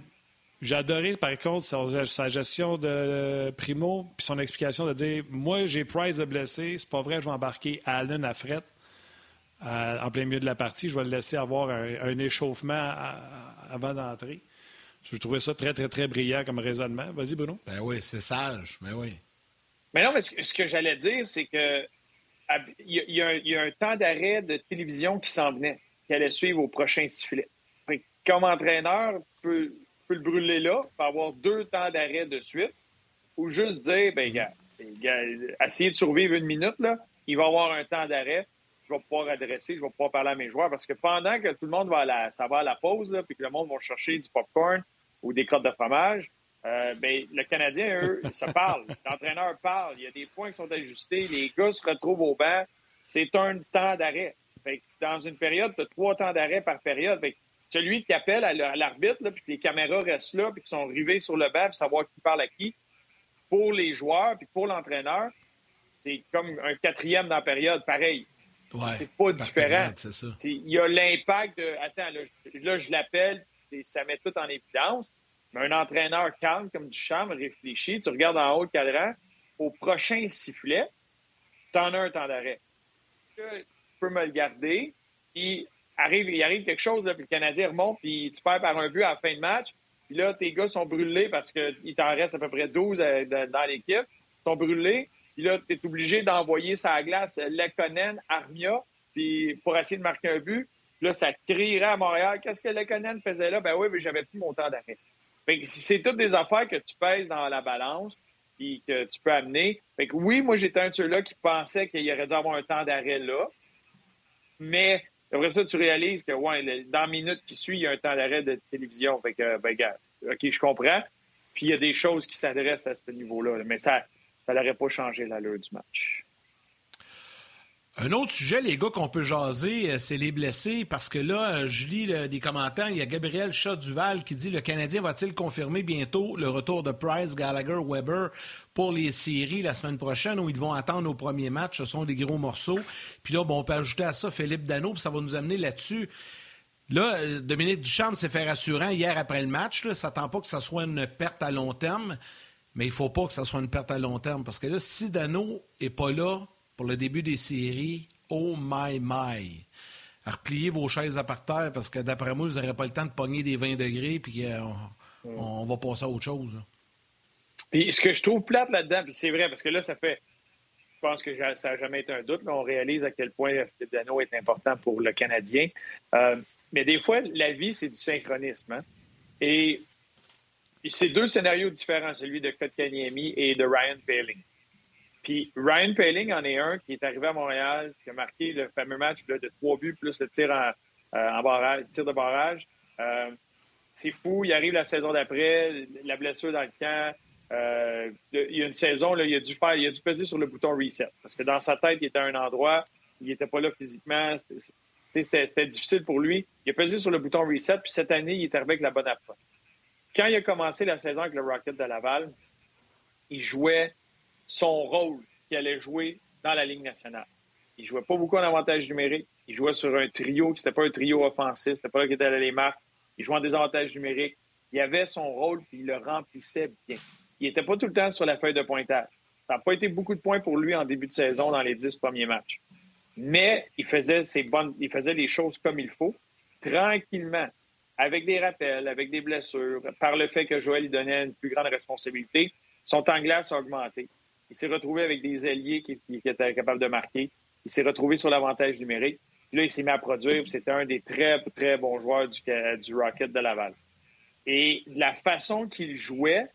J'ai adoré, par contre, sa, gestion de Primo puis son explication de dire Moi, j'ai Price de blessé, c'est pas vrai, je vais embarquer Allen à fret en plein milieu de la partie. Je vais le laisser avoir un, échauffement avant d'entrer. Je trouvais ça très, très, très brillant comme raisonnement. Vas-y, Bruno. Ben oui, c'est sage, mais oui. Mais non, mais ce que j'allais dire, c'est que il y, a, un, temps d'arrêt de télévision qui s'en venait, qui allait suivre au prochain sifflet. Comme entraîneur, peut, peut le brûler là, peut avoir deux temps d'arrêt de suite, ou juste dire, ben, gars, essayer de survivre une minute, là, il va avoir un temps d'arrêt, je vais pouvoir adresser, je vais pouvoir parler à mes joueurs, parce que pendant que tout le monde va à la, ça va à la pause, là, puis que le monde va chercher du popcorn ou des crottes de fromage, euh, ben, le Canadien, eux, se parlent. L'entraîneur parle. Il y a des points qui sont ajustés. Les gars se retrouvent au banc. C'est un temps d'arrêt. Dans une période, tu as trois temps d'arrêt par période. celui qui appelle à l'arbitre, puis que les caméras restent là, puis qui sont rivés sur le banc, pour savoir qui parle à qui, pour les joueurs, puis pour l'entraîneur, c'est comme un quatrième dans la période, pareil. c'est pas différent. Il y a l'impact de. Attends, là, là je l'appelle, ça met tout en évidence. Mais un entraîneur calme comme du Duchamp réfléchit, tu regardes en haut le cadran, au prochain sifflet, tu en as un temps d'arrêt. Tu peux me le garder, puis arrive, il arrive quelque chose, là, puis le Canadien remonte, puis tu perds par un but à la fin de match, puis là, tes gars sont brûlés parce qu'il t'en reste à peu près 12 euh, dans l'équipe, ils sont brûlés, puis là, tu es obligé d'envoyer sa glace Lekonen, Armia, puis pour essayer de marquer un but. Là, ça crierait à Montréal. Qu'est-ce que Lekonen faisait là? Ben oui, mais j'avais plus mon temps d'arrêt c'est toutes des affaires que tu pèses dans la balance et que tu peux amener. Fait oui, moi, j'étais un de ceux-là qui pensait qu'il aurait dû avoir un temps d'arrêt là. Mais Après ça, tu réalises que, ouais, dans la minute qui suit, il y a un temps d'arrêt de télévision. Fait que, ben, gars, OK, je comprends. Puis il y a des choses qui s'adressent à ce niveau-là. Mais ça, ça n'aurait pas changé l'allure du match. Un autre sujet, les gars, qu'on peut jaser, euh, c'est les blessés, parce que là, euh, je lis des commentaires. Il y a Gabriel Chat-Duval qui dit Le Canadien va-t-il confirmer bientôt le retour de Price, Gallagher, Weber pour les séries la semaine prochaine où ils vont attendre au premier match? Ce sont des gros morceaux. Puis là, bon, on peut ajouter à ça Philippe Dano, puis ça va nous amener là-dessus. Là, euh, Dominique Duchamp s'est fait rassurant hier après le match. Là, s'attend pas que ce soit une perte à long terme, mais il faut pas que ça soit une perte à long terme parce que là, si Dano est pas là pour le début des séries, oh my my. Repliez vos chaises à par terre parce que d'après moi, vous n'aurez pas le temps de pogner des 20 degrés puis euh, on, va passer à autre chose. Puis ce que je trouve plate là-dedans, puis c'est vrai, parce que là, ça fait. Je pense que ça n'a jamais été un doute. on réalise à quel point Philippe Dano est important pour le Canadien. Euh, mais des fois, la vie, c'est du synchronisme. Hein. Et c'est deux scénarios différents, celui de Kotkaniemi et de Ryan Paling. Puis Ryan Paling en est un qui est arrivé à Montréal, qui a marqué le fameux match de trois buts plus le tir en, euh, barrage, tir de barrage. Euh, c'est fou, il arrive la saison d'après, la blessure dans le camp. Euh, il y a une saison, il a dû faire, il a dû peser sur le bouton reset parce que dans sa tête, il était à un endroit, il n'était pas là physiquement, c'était difficile pour lui. Il a pesé sur le bouton reset, puis cette année, il est arrivé avec la bonne approche. Quand il a commencé la saison avec le Rocket de Laval, il jouait son rôle qu'il allait jouer dans la Ligue nationale. Il jouait pas beaucoup en avantage numérique. Il jouait sur un trio qui n'était pas un trio offensif. C'était pas là qu'il était allé les marques. Il jouait en désavantage numérique. Il avait son rôle puis il le remplissait bien. Il n'était pas tout le temps sur la feuille de pointage. Ça n'a pas été beaucoup de points pour lui en début de saison dans les dix premiers matchs. Mais il faisait ses bonnes, il faisait les choses comme il faut, tranquillement, avec des rappels, avec des blessures, par le fait que Joël lui donnait une plus grande responsabilité. Son temps de glace a augmenté. Il s'est retrouvé avec des alliés qui, étaient capables de marquer. Il s'est retrouvé sur l'avantage numérique. Puis là, il s'est mis à produire. C'était un des très, très bons joueurs du, du Rocket de Laval. Et la façon qu'il jouait,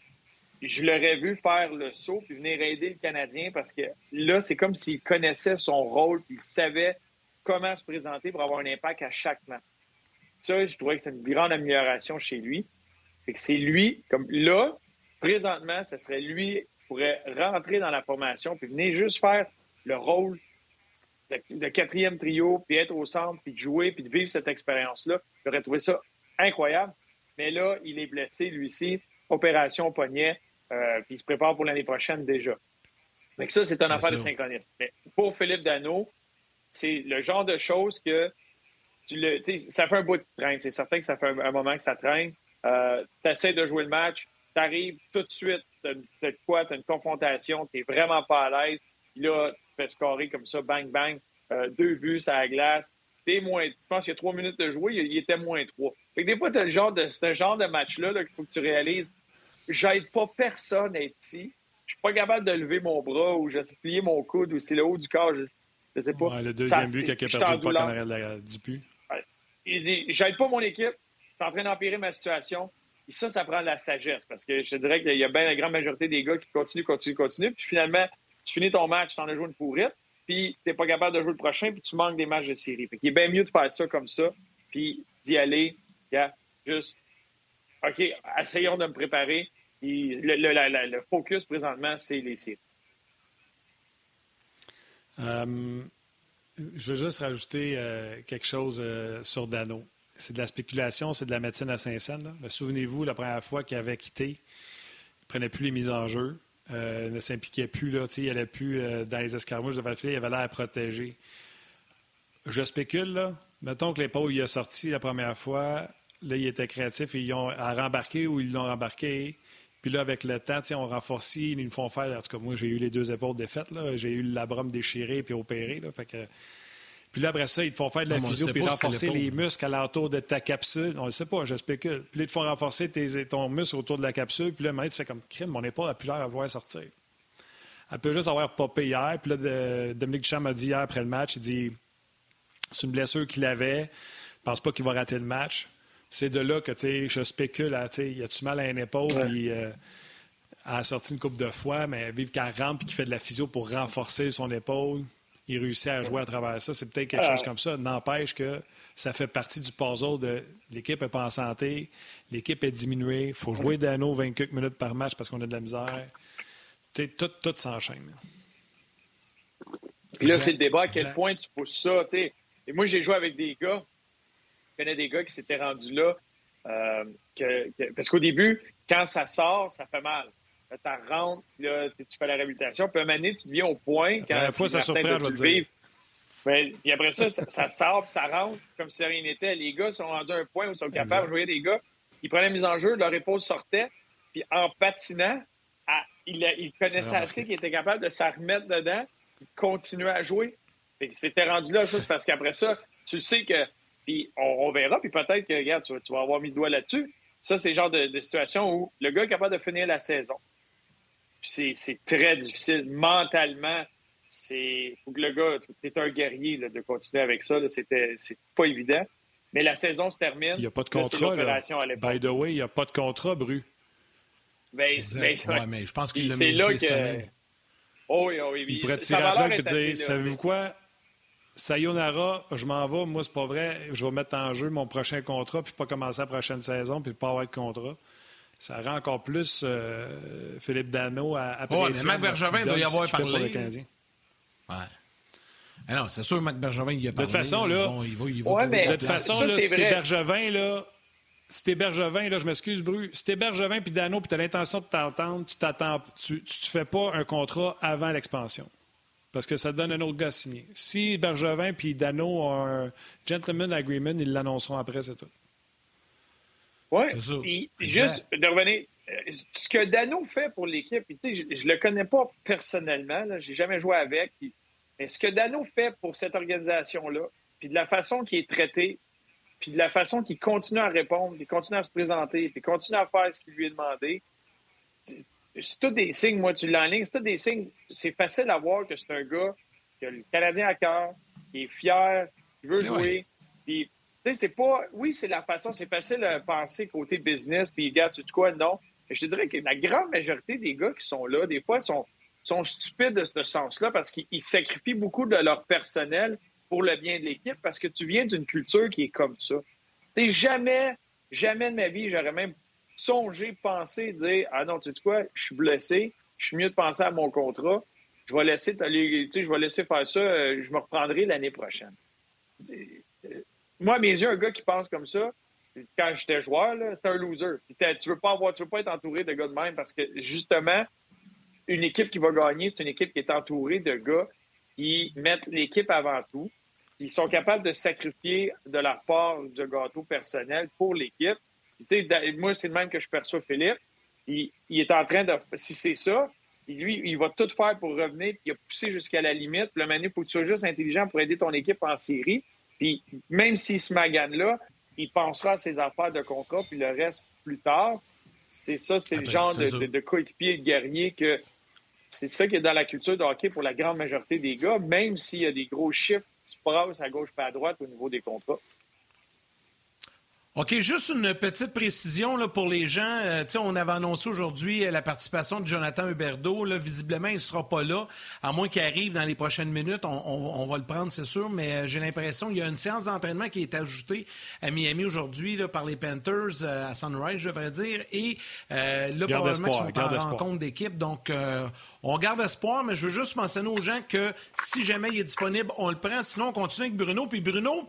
je l'aurais vu faire le saut puis venir aider le Canadien parce que là, c'est comme s'il connaissait son rôle puis il savait comment se présenter pour avoir un impact à chaque match. Ça, je trouvais que c'est une grande amélioration chez lui. Fait que c'est lui, comme là, présentement, ce serait lui pourrait rentrer dans la formation puis venir juste faire le rôle de, quatrième trio, puis être au centre, puis jouer, puis de vivre cette expérience-là. J'aurais trouvé ça incroyable. Mais là, il est blessé, lui ci opération poignet, euh, puis il se prépare pour l'année prochaine déjà. Donc ça, c'est un affaire de synchronisme. Mais pour Philippe Dano, c'est le genre de choses que tu le, ça fait un bout de train. C'est certain que ça fait un, moment que ça traîne. Euh, tu essaies de jouer le match, tu arrives tout de suite t'as quoi, t'as une confrontation, t'es vraiment pas à l'aise. Là, tu fais scorer comme ça, bang, bang, euh, deux buts à la glace. T'es moins, je pense qu'il y a trois minutes de jouer, il, était moins trois. Fait que des fois, t'as le genre de, c'est un genre de match-là qu'il faut que tu réalises. J'aide pas personne à être ici. Je suis pas capable de lever mon bras ou je sais plier mon coude ou c'est le haut du corps. Je, je sais pas. le deuxième but, quelqu'un a perdu pas en arrière du but. Il dit, j'aide pas mon équipe. Je suis en train d'empirer ma situation. Et ça, ça prend de la sagesse parce que je te dirais qu'il y a bien la grande majorité des gars qui continuent, continuent, continuent. Puis finalement, tu finis ton match, tu en as joué une pourrite, puis tu n'es pas capable de jouer le prochain, puis tu manques des matchs de série. Fait qu'il est bien mieux de faire ça comme ça, puis d'y aller, yeah, juste, OK, essayons de me préparer. le, focus présentement, c'est les séries. Euh, je veux juste rajouter euh, quelque chose euh, sur Dano c'est de la spéculation, c'est de la médecine à Saint-Saëns. Souvenez-vous, la première fois qu'il avait quitté, il ne prenait plus les mises en jeu, euh, ne s'impliquait plus, là, il n'allait plus euh, dans les escarmouches devant le il avait l'air à protéger. Je spécule, là. Mettons que l'épaule il a sorti la première fois, là, il était créatif et ils ont à rembarquer ou ils l'ont rembarqué. Puis là, avec le temps, on renforce, ils nous font faire. En tout cas, moi, j'ai eu les deux épaules défaites. J'ai eu le labrum déchiré puis opéré. Là, fait que puis là, après ça, ils te font faire de la physio puis renforcer les muscles à l'entour de ta capsule. On ne sait pas, je spécule. Puis là, ils te font renforcer ton muscle autour de la capsule. Puis là, maintenant, tu fais comme crime, mon épaule n'a plus l'air à voir sortir. Elle peut juste avoir popé hier. Puis là, Dominique Duchamp m'a dit hier après le match, il dit c'est une blessure qu'il avait. Je pense pas qu'il va rater le match. C'est de là que je spécule. il a-tu mal à une épaule? Puis, euh, elle a sorti une coupe de fois, mais vive qu'elle rampe et qu'il fait de la physio pour renforcer son épaule il réussit à jouer à travers ça. C'est peut-être quelque chose comme ça. N'empêche que ça fait partie du puzzle de l'équipe n'est pas en santé, l'équipe est diminuée, il faut jouer Dano 24 minutes par match parce qu'on a de la misère. tout, tout s'enchaîne. Puis là, c'est le débat à quel point tu pousses ça. Et moi, j'ai joué avec des gars, je connais des gars qui s'étaient rendus là. Euh, parce qu'au début, quand ça sort, ça fait mal. Tu rentres, là, tu fais la réhabilitation. Puis à un moment donné, tu deviens au point. Quand la fois, ça surprend, je dire. Ben, puis après ça, ça, sort, puis ça rentre comme si rien n'était. Les gars sont rendus à un point où ils sont capables. de jouer des gars, ils prenaient la mise en jeu, leur épaule sortait, puis en patinant, ils il connaissaient assez qu'ils étaient capables de s'en remettre dedans, ils continuaient à jouer. C'était rendu là, ça, parce qu'après ça, tu sais que. Puis on, verra, puis peut-être que, regarde, tu, vas avoir mis le doigt là-dessus. Ça, c'est le genre de, de, situation où le gars est capable de finir la saison. Puis c'est très difficile mentalement c'est faut que le gars, tu es un guerrier de continuer avec ça. C'était c'est pas évident. Mais la saison se termine. Il n'y a pas de contrat. Là, By the way, il n'y a pas de contrat, Bru. Ben, ben mais je pense qu'il l'a mérité cette année. Oh, oui, oh, oui, il pourrait tirer à et dire Savez-vous quoi? Sayonara, je m'en vais. Moi, c'est pas vrai. Je vais mettre en jeu mon prochain contrat, puis pas commencer la prochaine saison, puis pas avoir de contrat. Ça rend encore plus euh, Philippe Dano à apprécier. Oh, mais Marc Bergevin doit y avoir parlé. Ouais. Ah non, c'est sûr, Mac Bergevin, il a parlé. De toute façon, là. il va, il va de toute façon, là, si t'es Bergevin, là. Si t'es Bergevin, là, je m'excuse, Bru. Si t'es Bergevin puis Dano puis t'as l'intention de t'entendre, tu t'attends. Tu, tu, fais pas un contrat avant l'expansion. Parce que ça te donne un autre gars signé. Si Bergevin puis Dano ont un gentleman agreement, ils l'annonceront après, c'est tout. Oui. Juste de revenir, euh, ce que Dano fait pour l'équipe, je ne le connais pas personnellement, je n'ai jamais joué avec, mais ce que Dano fait pour cette organisation-là, puis de la façon qu'il est traité, puis de la façon qu'il continue à répondre, qu'il continue à se présenter, puis continue à faire ce qu'il lui est demandé, c'est tout des signes, moi, tu l'enlignes, c'est tout des signes. C'est facile à voir que c'est un gars qui a le Canadien à cœur, qui est fier, qui veut jouer. Puis, c'est pas. Oui, c'est la façon, c'est facile à penser côté business, puis, gars, tu quoi, non? Je te dirais que la grande majorité des gars qui sont là, des fois, sont, sont stupides de ce sens-là parce qu'ils sacrifient beaucoup de leur personnel pour le bien de l'équipe parce que tu viens d'une culture qui est comme ça. Tu jamais, jamais de ma vie, j'aurais même songé, pensé, dire Ah non, tu sais quoi, je suis blessé, je suis mieux de penser à mon contrat, je vais laisser, je vais laisser faire ça, euh, je me reprendrai l'année prochaine. Moi, à mes yeux, un gars qui pense comme ça, quand j'étais joueur, c'était un loser. Tu veux pas avoir, tu veux pas être entouré de gars de même parce que justement, une équipe qui va gagner, c'est une équipe qui est entourée de gars qui mettent l'équipe avant tout. Ils sont capables de sacrifier de leur part de gâteau personnel pour l'équipe. Moi, c'est le même que je perçois Philippe. Il, est en train de. Si c'est ça, lui, il va tout faire pour revenir, puis il a poussé jusqu'à la limite. Le il faut que tu sois juste intelligent pour aider ton équipe en série. Puis même s'il se magane là, il pensera à ses affaires de contrat, puis le reste plus tard. C'est ça, c'est le genre de, de, coéquipier de guerrier que c'est ça qui est dans la culture de hockey pour la grande majorité des gars, même s'il y a des gros chiffres qui se passent à gauche pas à droite au niveau des contrats. OK, juste une petite précision là, pour les gens. Euh, on avait annoncé aujourd'hui euh, la participation de Jonathan Huberdeau. Là, visiblement, il ne sera pas là, à moins qu'il arrive dans les prochaines minutes. On, va le prendre, c'est sûr, mais euh, j'ai l'impression qu'il y a une séance d'entraînement qui est ajoutée à Miami aujourd'hui par les Panthers, à Sunrise, je devrais dire. Et là, probablement qu'ils sont en rencontre d'équipe. Donc, on garde espoir, mais je veux juste mentionner aux gens que si jamais il est disponible, on le prend. Sinon, on continue avec Bruno. Puis Bruno...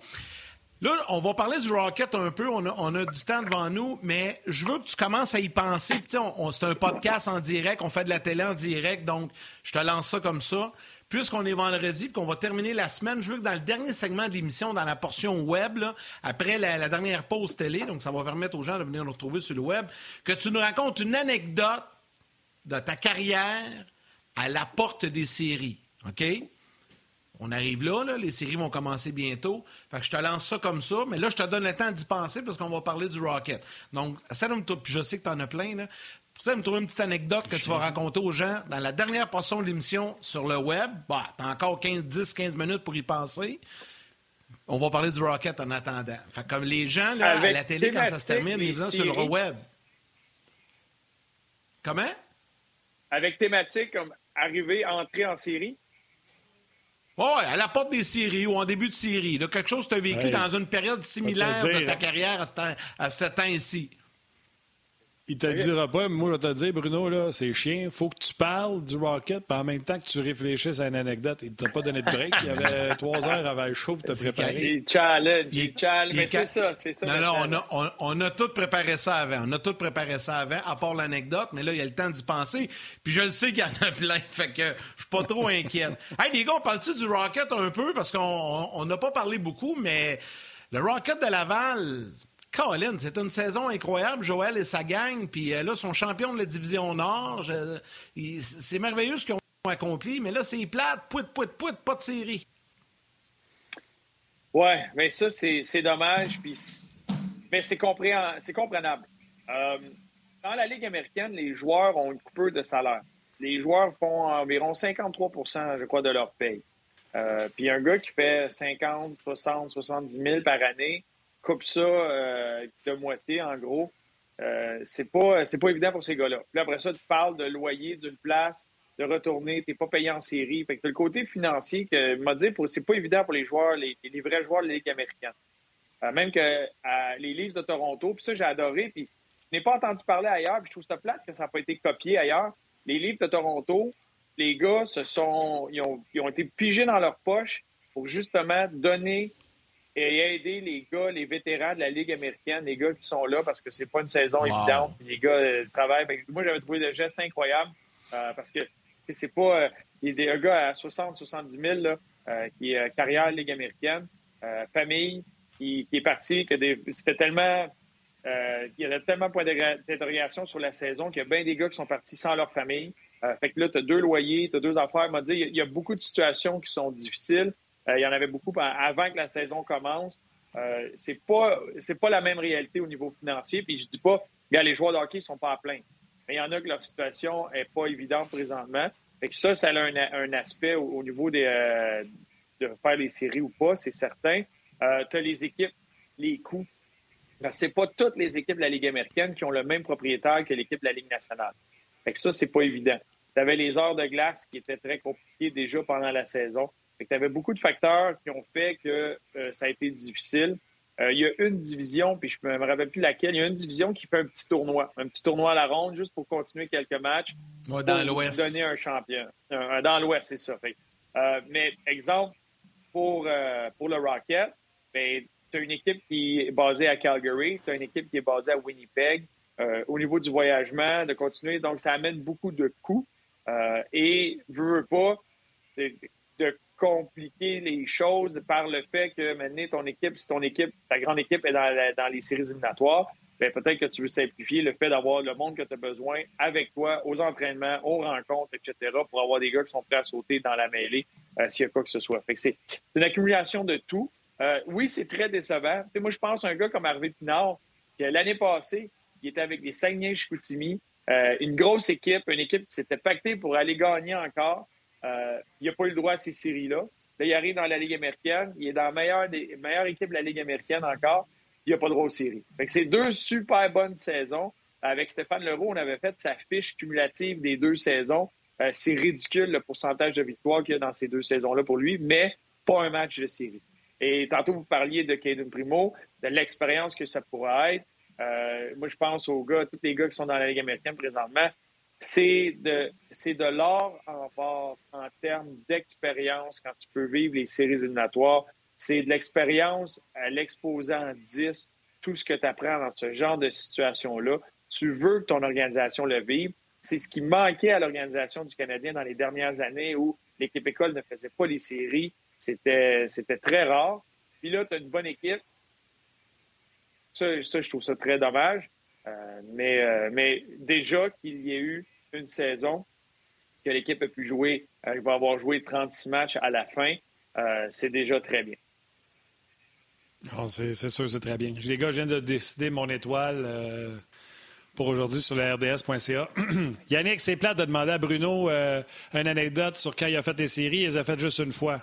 Là, on va parler du Rocket un peu. On a, du temps devant nous, mais je veux que tu commences à y penser. c'est un podcast en direct, on fait de la télé en direct, donc je te lance ça comme ça. Puisqu'on est vendredi et qu'on va terminer la semaine, je veux que dans le dernier segment de l'émission, dans la portion web, après la, dernière pause télé, donc ça va permettre aux gens de venir nous retrouver sur le web, que tu nous racontes une anecdote de ta carrière à la porte des séries. OK? On arrive là, les séries vont commencer bientôt. Fait que je te lance ça comme ça, mais là, je te donne le temps d'y penser parce qu'on va parler du Rocket. Donc, me puis je sais que tu en as plein, là. De me trouver une petite anecdote que tu vas raconter aux gens dans la dernière portion de l'émission sur le web. Bah, t'as encore 15, 10, 15 minutes pour y penser. On va parler du Rocket en attendant. Fait comme les gens, là, à la télé, quand ça se termine, ils viennent sur le web. Comment? Avec thématique comme arriver, entrer en série? Oui, à la porte des séries ou en début de série. quelque chose que tu as vécu dans une période similaire de ta carrière à ce temps-ci. Il te dira pas, mais moi, je vais te dire, Bruno, là, c'est chiant. faut que tu parles du Rocket, puis en même temps que tu réfléchisses à une anecdote. Il t'a pas donné de break. Il y avait trois heures avant le show pour te préparer. Il challenge, il challenge. Mais c'est ça, c'est ça. Non, non, on a, on, on a, tout préparé ça avant. On a tout préparé ça avant, à part l'anecdote, mais là, il y a le temps d'y penser. Puis je le sais qu'il y en a plein, fait que je suis pas trop inquiète. hey, les gars, on parle-tu du Rocket un peu? Parce qu'on n'a pas parlé beaucoup, mais le Rocket de Laval, Colin, c'est une saison incroyable, Joël et sa gang. Puis euh, là, sont champions de la division Nord. C'est merveilleux ce qu'ils ont accompli, mais là, c'est plate, pouit, pouit, pouit, pas de série. Ouais, mais ça, c'est dommage. Puis, mais c'est comprenable. Euh, dans la Ligue américaine, les joueurs ont une coupure de salaire. Les joueurs font environ 53% je crois, de leur paye. Euh, puis un gars qui fait 50, 60, 70 000 par année, coupe ça euh, de moitié, en gros. Euh, c'est pas évident pour ces gars-là. Puis après ça, tu parles de loyer d'une place, de retourner, t'es pas payé en série. Fait que le côté financier que m'a dit c'est pas évident pour les joueurs, les, vrais joueurs de la Ligue américaine. Euh, même que les Leafs de Toronto, puis ça j'ai adoré, puis je n'ai pas entendu parler ailleurs, puis je trouve ça plate que ça n'a pas été copié ailleurs. Les Leafs de Toronto, les gars se sont ils ont, ils ont été pigés dans leur poche pour justement donner et aider les gars, les vétérans de la Ligue américaine, les gars qui sont là parce que c'est pas une saison évidente. Les gars euh, travaillent. Moi, j'avais trouvé le geste incroyable euh, parce que c'est pas. Euh, il y a des gars à 60, 70 000 là, qui est carrière Ligue américaine, famille, qui, est parti, que c'était tellement. il y avait tellement de points d'interrogation sur la saison qu'il y a bien des gars qui sont partis sans leur famille. fait que là, tu as deux loyers, tu as deux affaires. Il m'a dit il y a beaucoup de situations qui sont difficiles. Euh, il y en avait beaucoup avant que la saison commence. Euh, c'est pas c'est pas la même réalité au niveau financier. Puis je dis pas, que les joueurs de hockey sont pas à plein. Mais il y en a que leur situation est pas évidente présentement. Que ça, ça a un, aspect au, niveau euh, de faire les séries ou pas, c'est certain. Euh, tu as les équipes, les coûts. C'est pas toutes les équipes de la Ligue américaine qui ont le même propriétaire que l'équipe de la Ligue nationale. Fait que ça, c'est pas évident. Tu avais les heures de glace qui étaient très compliquées déjà pendant la saison. Fait que tu avais beaucoup de facteurs qui ont fait que euh, ça a été difficile. Euh, il y a une division, puis je ne me rappelle plus laquelle, il y a une division qui fait un petit tournoi, un petit tournoi à la ronde juste pour continuer quelques matchs. Dans l'Ouest. Donner un champion. dans l'Ouest, c'est ça. Euh, mais exemple, pour, pour le Rocket, ben, tu as une équipe qui est basée à Calgary, tu as une équipe qui est basée à Winnipeg. au niveau du voyagement, de continuer, donc ça amène beaucoup de coûts. et, je veux pas, compliquer les choses par le fait que maintenant ton équipe, si ton équipe, ta grande équipe est dans, les séries éliminatoires, ben peut-être que tu veux simplifier le fait d'avoir le monde que tu as besoin avec toi aux entraînements, aux rencontres, etc., pour avoir des gars qui sont prêts à sauter dans la mêlée euh, s'il y a quoi que ce soit. C'est une accumulation de tout. Euh, oui, c'est très décevant. moi, je pense à un gars comme Harvey Pinard, qui l'année passée, il était avec les Saguenay-Chicoutimi, euh, une grosse équipe, une équipe qui s'était pactée pour aller gagner encore. Euh, il n'a pas eu le droit à ces séries-là. Là, il arrive dans la Ligue américaine. Il est dans la meilleure, des, équipe de la Ligue américaine encore. Il n'a pas le droit aux séries. c'est deux super bonnes saisons. Avec Stéphane Leroux, on avait fait sa fiche cumulative des deux saisons. Euh, c'est ridicule le pourcentage de victoires qu'il y a dans ces deux saisons-là pour lui, mais pas un match de série. Et tantôt, vous parliez de Caden Primo, de l'expérience que ça pourrait être. Euh, moi, je pense aux gars, tous les gars qui sont dans la Ligue américaine présentement c'est de, c'est de l'or en termes d'expérience quand tu peux vivre les séries éliminatoires. C'est de l'expérience à l'exposant en 10, tout ce que tu apprends dans ce genre de situation-là. Tu veux que ton organisation le vive. C'est ce qui manquait à l'organisation du Canadien dans les dernières années où l'équipe école ne faisait pas les séries. C'était, c'était très rare. Puis là, tu as une bonne équipe. Ça, ça, je trouve ça très dommage. Euh, mais, euh, mais déjà qu'il y ait eu une saison, que l'équipe a pu jouer, elle euh, va avoir joué 36 matchs à la fin, c'est déjà très bien. Oh, c'est sûr, c'est très bien. Les gars, je viens de décider mon étoile pour aujourd'hui sur le RDS.ca. Yannick, c'est plate de demander à Bruno une anecdote sur quand il a fait les séries. Il les a fait juste une fois.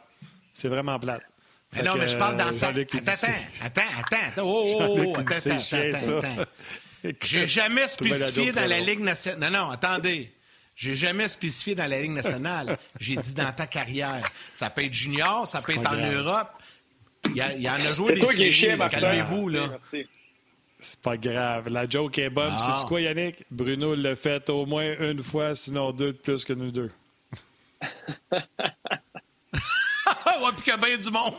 C'est vraiment plate. Mais non, mais je parle dans ça. Attends, attends, attends, Oh, oh, oh, attends, attends, attends. J'ai jamais spécifié dans la Ligue nationale. Non, non, attendez. J'ai jamais spécifié dans la Ligue nationale. J'ai dit dans ta carrière. Ça peut être junior, ça peut être en Europe. Il y, en a joué des séries. Calmez-vous, là. C'est pas grave. La joke est bonne. C'est quoi, Yannick? Bruno l'a fait au moins une fois, sinon deux de plus que nous deux. ouais, puis qu'il y a bien du monde.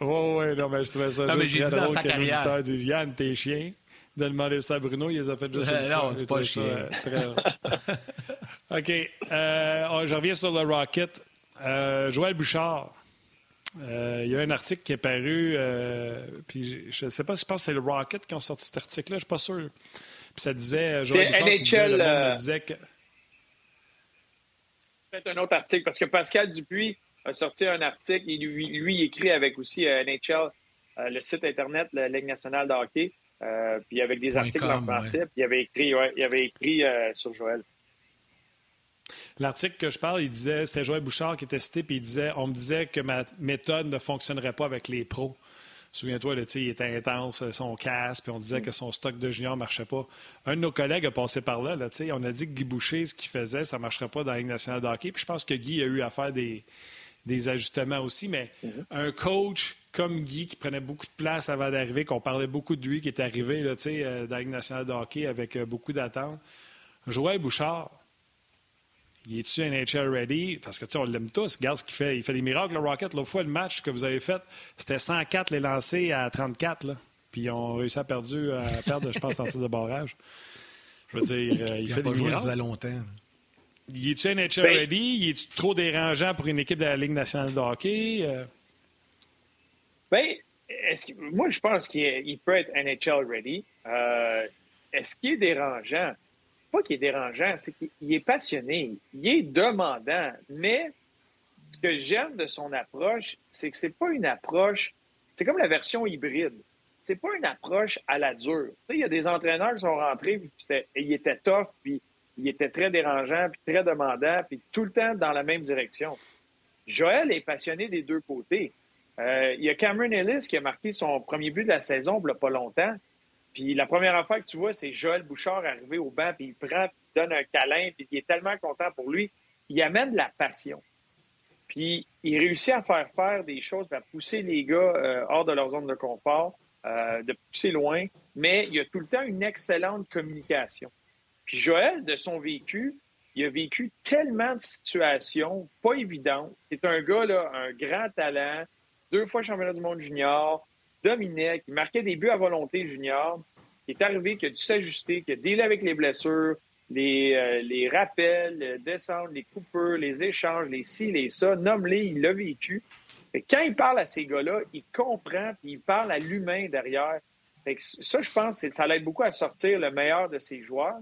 oui, oui, non, mais je trouvais ça non, juste mais très drôle que les disent Yann, t'es chien. De demander ça à Bruno, il les a fait juste une Non, c'est pas chien. Euh, très... OK. Euh, oh, je reviens sur le Rocket. Euh, Joël Bouchard. Euh, il y a un article qui est paru, euh, puis je ne sais pas si je pense que c'est le Rocket qui ont sorti cet article-là, je ne suis pas sûr. Puis ça disait, Joël Bouchard NHL, qui disait, le monde disait que... Peut-être un autre article, parce que Pascal Dupuis a sorti un article, et lui, lui écrit avec aussi NHL, le site Internet, la Ligue nationale de hockey, puis avec des articles en français, puis il avait écrit, il avait écrit sur Joël. L'article que je parle, il disait, c'était Joël Bouchard qui était cité, puis il disait, on me disait que ma méthode ne fonctionnerait pas avec les pros. Souviens-toi, il était intense, son casque, puis on disait que son stock de juniors ne marchait pas. Un de nos collègues a passé par là, là on a dit que Guy Boucher, ce qu'il faisait, ça ne marcherait pas dans la Ligue nationale de hockey. Puis je pense que Guy a eu à faire des, des ajustements aussi, mais mm-hmm. un coach comme Guy, qui prenait beaucoup de place avant d'arriver, qu'on parlait beaucoup de lui, qui est arrivé là, euh, dans la Ligue nationale de hockey avec euh, beaucoup d'attentes. Joël Bouchard, il est-tu NHL ready? Parce que, tu sais, on l'aime tous. Regarde ce qu'il fait. Il fait des miracles, le Rocket. L'autre fois, le match que vous avez fait, c'était 104 les lancés à 34. Là. Puis ils ont réussi à, perdu, à perdre, je pense, en tir de barrage. Je veux dire, euh, il, fait pas des joué miracles. longtemps. Il est-tu NHL ben- ready? Il est-tu trop dérangeant pour une équipe de la Ligue nationale de hockey? Euh... Ben, moi, je pense qu'il peut être NHL ready. Euh, est-ce qu'il est dérangeant? pas qu'il est dérangeant, c'est qu'il est passionné, il est demandant, mais ce que j'aime de son approche, c'est que c'est pas une approche, c'est comme la version hybride. C'est pas une approche à la dure. Tu sais, il y a des entraîneurs qui sont rentrés, puis ils étaient tough, puis il était très dérangeant, puis très demandant, puis tout le temps dans la même direction. Joël est passionné des deux côtés. Euh, il y a Cameron Ellis qui a marqué son premier but de la saison il n'y a pas longtemps. Puis la première affaire que tu vois, c'est Joël Bouchard arriver au banc, puis il prend, puis il donne un câlin, puis il est tellement content pour lui. Il amène de la passion. Puis il réussit à faire faire des choses, à pousser les gars euh, hors de leur zone de confort, euh, de pousser loin, mais il y a tout le temps une excellente communication. Puis Joël, de son vécu, il a vécu tellement de situations pas évidentes. C'est un gars, là, un grand talent, deux fois championnat du monde junior, dominait, qui marquait des buts à volonté junior, qui est arrivé, qui a dû s'ajuster, qui a délai avec les blessures, les, euh, rappels, les descentes, les coupeurs, les échanges, les ci, les ça, nomme-les, il l'a vécu. quand il parle à ces gars-là, il comprend, puis il parle à l'humain derrière. ça, je pense, ça l'aide beaucoup à sortir le meilleur de ses joueurs.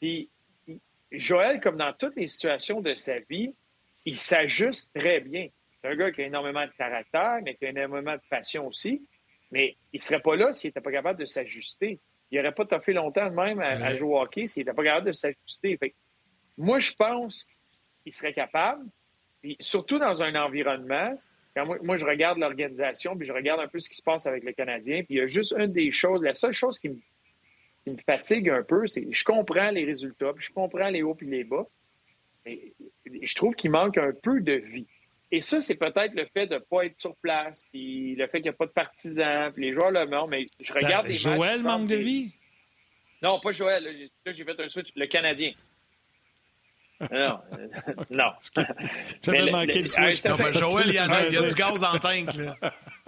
Puis Joël, comme dans toutes les situations de sa vie, il s'ajuste très bien. C'est un gars qui a énormément de caractère, mais qui a énormément de passion aussi. Mais il ne serait pas là s'il n'était pas capable de s'ajuster. Il n'aurait pas toffé longtemps de même à, jouer au hockey s'il n'était pas capable de s'ajuster. Moi, je pense qu'il serait capable, surtout dans un environnement. Quand moi, je regarde l'organisation, puis je regarde un peu ce qui se passe avec le Canadien, puis il y a juste une des choses, la seule chose qui me, fatigue un peu, c'est je comprends les résultats, puis je comprends les hauts et les bas, mais je trouve qu'il manque un peu de vie. Et ça, c'est peut-être le fait de ne pas être sur place, puis le fait qu'il n'y a pas de partisans, puis les joueurs le meurent, mais je regarde les Joël manque de vie? Non, pas Joël. Là, j'ai fait un switch. Le Canadien. Non, euh, non. J'avais manqué le, switch. Joël, il y, a, il y, a, du gaz en tank.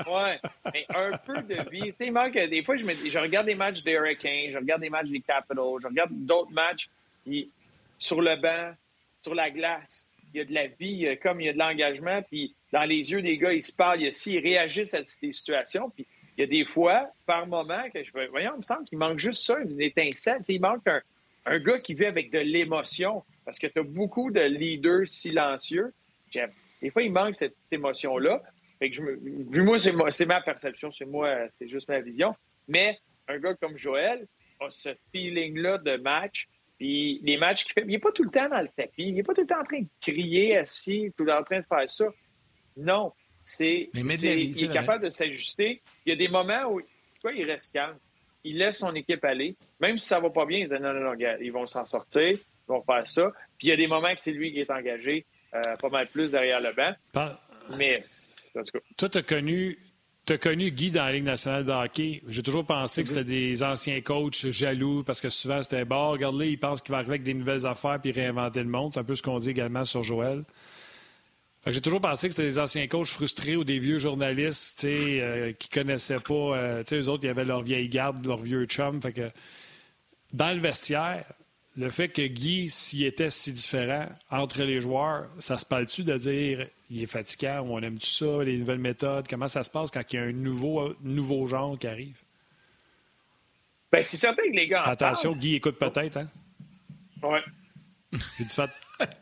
Oui, mais un peu de vie. Tu sais, il manque, des fois, je, me, je regarde des matchs des Hurricanes, je regarde des matchs des Capitals, je regarde d'autres matchs puis, sur le banc, sur la glace il y a de la vie, comme il y a de l'engagement, puis dans les yeux des gars, ils se parlent, il ils réagissent à ces situations, puis il y a des fois, par moment, que je voyons, il me semble qu'il manque juste ça, une étincelle. il manque un, gars qui vit avec de l'émotion, parce que tu as beaucoup de leaders silencieux. Des fois, il manque cette émotion-là. Fait que je moi, c'est ma perception, c'est moi, c'est juste ma vision. Mais un gars comme Joël a ce feeling-là de match puis les matchs qu'il fait, il n'est pas tout le temps dans le tapis, il n'est pas tout le temps en train de crier assis, tout le temps en train de faire ça. Non, c'est, il est capable de s'ajuster. Il y a des moments où il reste calme. Il laisse son équipe aller. Même si ça va pas bien, il dit non, non, non, ils vont s'en sortir. vont faire ça. Puis il y a des moments que c'est lui qui est engagé, euh, pas mal plus derrière le banc. Mais, en tout cas. Toi, tu as connu tu as connu Guy dans la Ligue nationale de hockey. J'ai toujours pensé que c'était des anciens coachs jaloux parce que souvent c'était bon, regarde-le, il pense qu'il va arriver avec des nouvelles affaires puis réinventer le monde. C'est un peu ce qu'on dit également sur Joël. J'ai toujours pensé que c'était des anciens coachs frustrés ou des vieux journalistes euh, qui connaissaient pas. Euh, eux autres, ils avaient leur vieille garde, leur vieux chum. Fait que, dans le vestiaire, le fait que Guy, s'il était si différent entre les joueurs, ça se parle-tu de dire il est fatiguant ou on aime tout ça, les nouvelles méthodes? Comment ça se passe quand il y a un nouveau, nouveau genre qui arrive? Bien, c'est certain que les gars. Attention, Guy écoute peut-être, hein? Oui.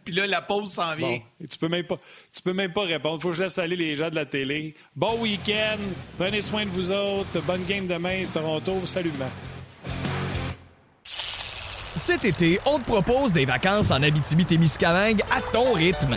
Puis là, la pause s'en vient. tu peux même pas, tu peux même pas répondre. Faut que je laisse aller les gens de la télé. Bon week-end. Prenez soin de vous autres. Bonne game demain, Toronto. Salut, Cet été, on te propose des vacances en Abitibi-Témiscamingue à ton rythme.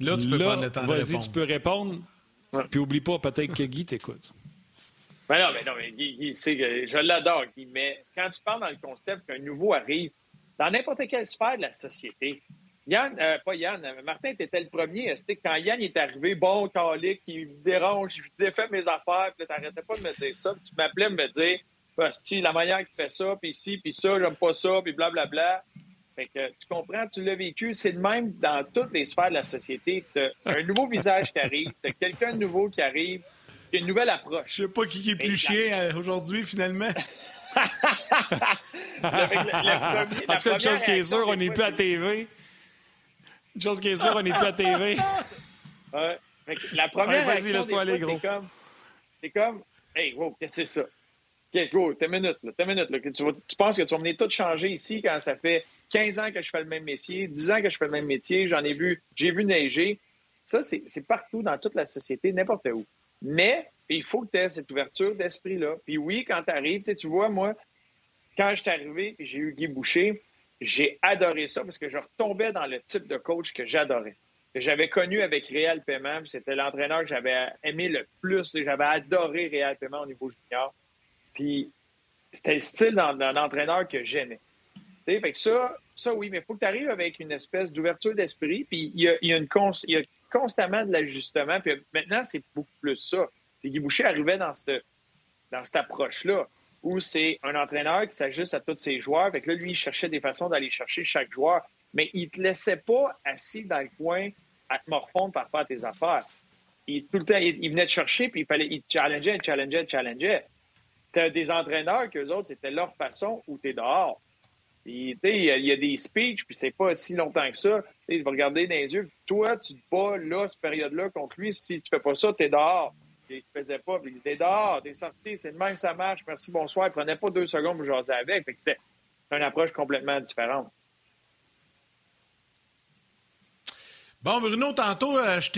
Là, tu peux prendre le temps de répondre. tu peux répondre. Puis oublie pas, peut-être que Guy t'écoute. Ben non, mais non, mais Guy, je l'adore, Guy, mais quand tu parles dans le concept qu'un nouveau arrive, dans n'importe quelle sphère de la société, Yann, euh, pas Yann, Martin, était le premier. C'était quand Yann est arrivé, bon, calique, il me dérange, je défais mes affaires, puis t'arrêtais pas de me dire ça, puis tu m'appelais me dire, si la manière qu'il fait ça, puis ici, puis ça, j'aime pas ça, puis blablabla. Bla, bla. Fait que tu comprends, tu l'as vécu. C'est le même dans toutes les sphères de la société. Tu un nouveau visage qui arrive, tu quelqu'un de nouveau qui arrive, tu une nouvelle approche. Je sais pas qui est plus chien euh, aujourd'hui, finalement. en tout cas, une chose qui est sûre, on n'est plus à TV. Une chose qui est sûre, on n'est plus à TV. la première ouais, réaction, c'est comme, c'est comme, hey, wow, qu'est-ce que c'est ça? OK, go, t'es minute, là, t'es minute. Là, tu, tu, penses que tu vas venir tout changer ici quand ça fait 15 ans que je fais le même métier, 10 ans que je fais le même métier, j'en ai vu, j'ai vu neiger. Ça, c'est partout dans toute la société, n'importe où. Mais il faut que tu aies cette ouverture d'esprit-là. Puis oui, quand tu arrives, tu vois, moi, quand je suis arrivé j'ai eu Guy Boucher, j'ai adoré ça parce que je retombais dans le type de coach que j'adorais. J'avais connu avec Réal Paiement, c'était l'entraîneur que j'avais aimé le plus. J'avais adoré Réal Paiement au niveau junior. Puis c'était le style d'un entraîneur que j'aimais. Fait que ça, ça, oui, mais il faut que tu arrives avec une espèce d'ouverture d'esprit, puis il y a, une il y a constamment de l'ajustement, puis maintenant, c'est beaucoup plus ça. Puis Guy Boucher arrivait dans cette, dans cette approche-là, où c'est un entraîneur qui s'ajuste à tous ses joueurs, fait que là, lui, il cherchait des façons d'aller chercher chaque joueur, mais il te laissait pas assis dans le coin à te morfondre par faire tes affaires. Il, tout le temps, il, venait te chercher, puis il fallait, il challengeait, challengeait, challengeait. T'as des entraîneurs qu'eux autres, c'était leur façon où tu es dehors. Il y, a des speeches, puis c'est pas si longtemps que ça. Il va regarder dans les yeux. Toi, tu te bats là, cette période-là, contre lui. Si tu fais pas ça, t'es dehors. Il ne faisait pas. Puis t'es dehors, t'es sorti, c'est le même, ça marche. Merci, bonsoir. Il prenait pas deux secondes pour jaser avec. c'était une approche complètement différente. Bon, Bruno, tantôt, euh, je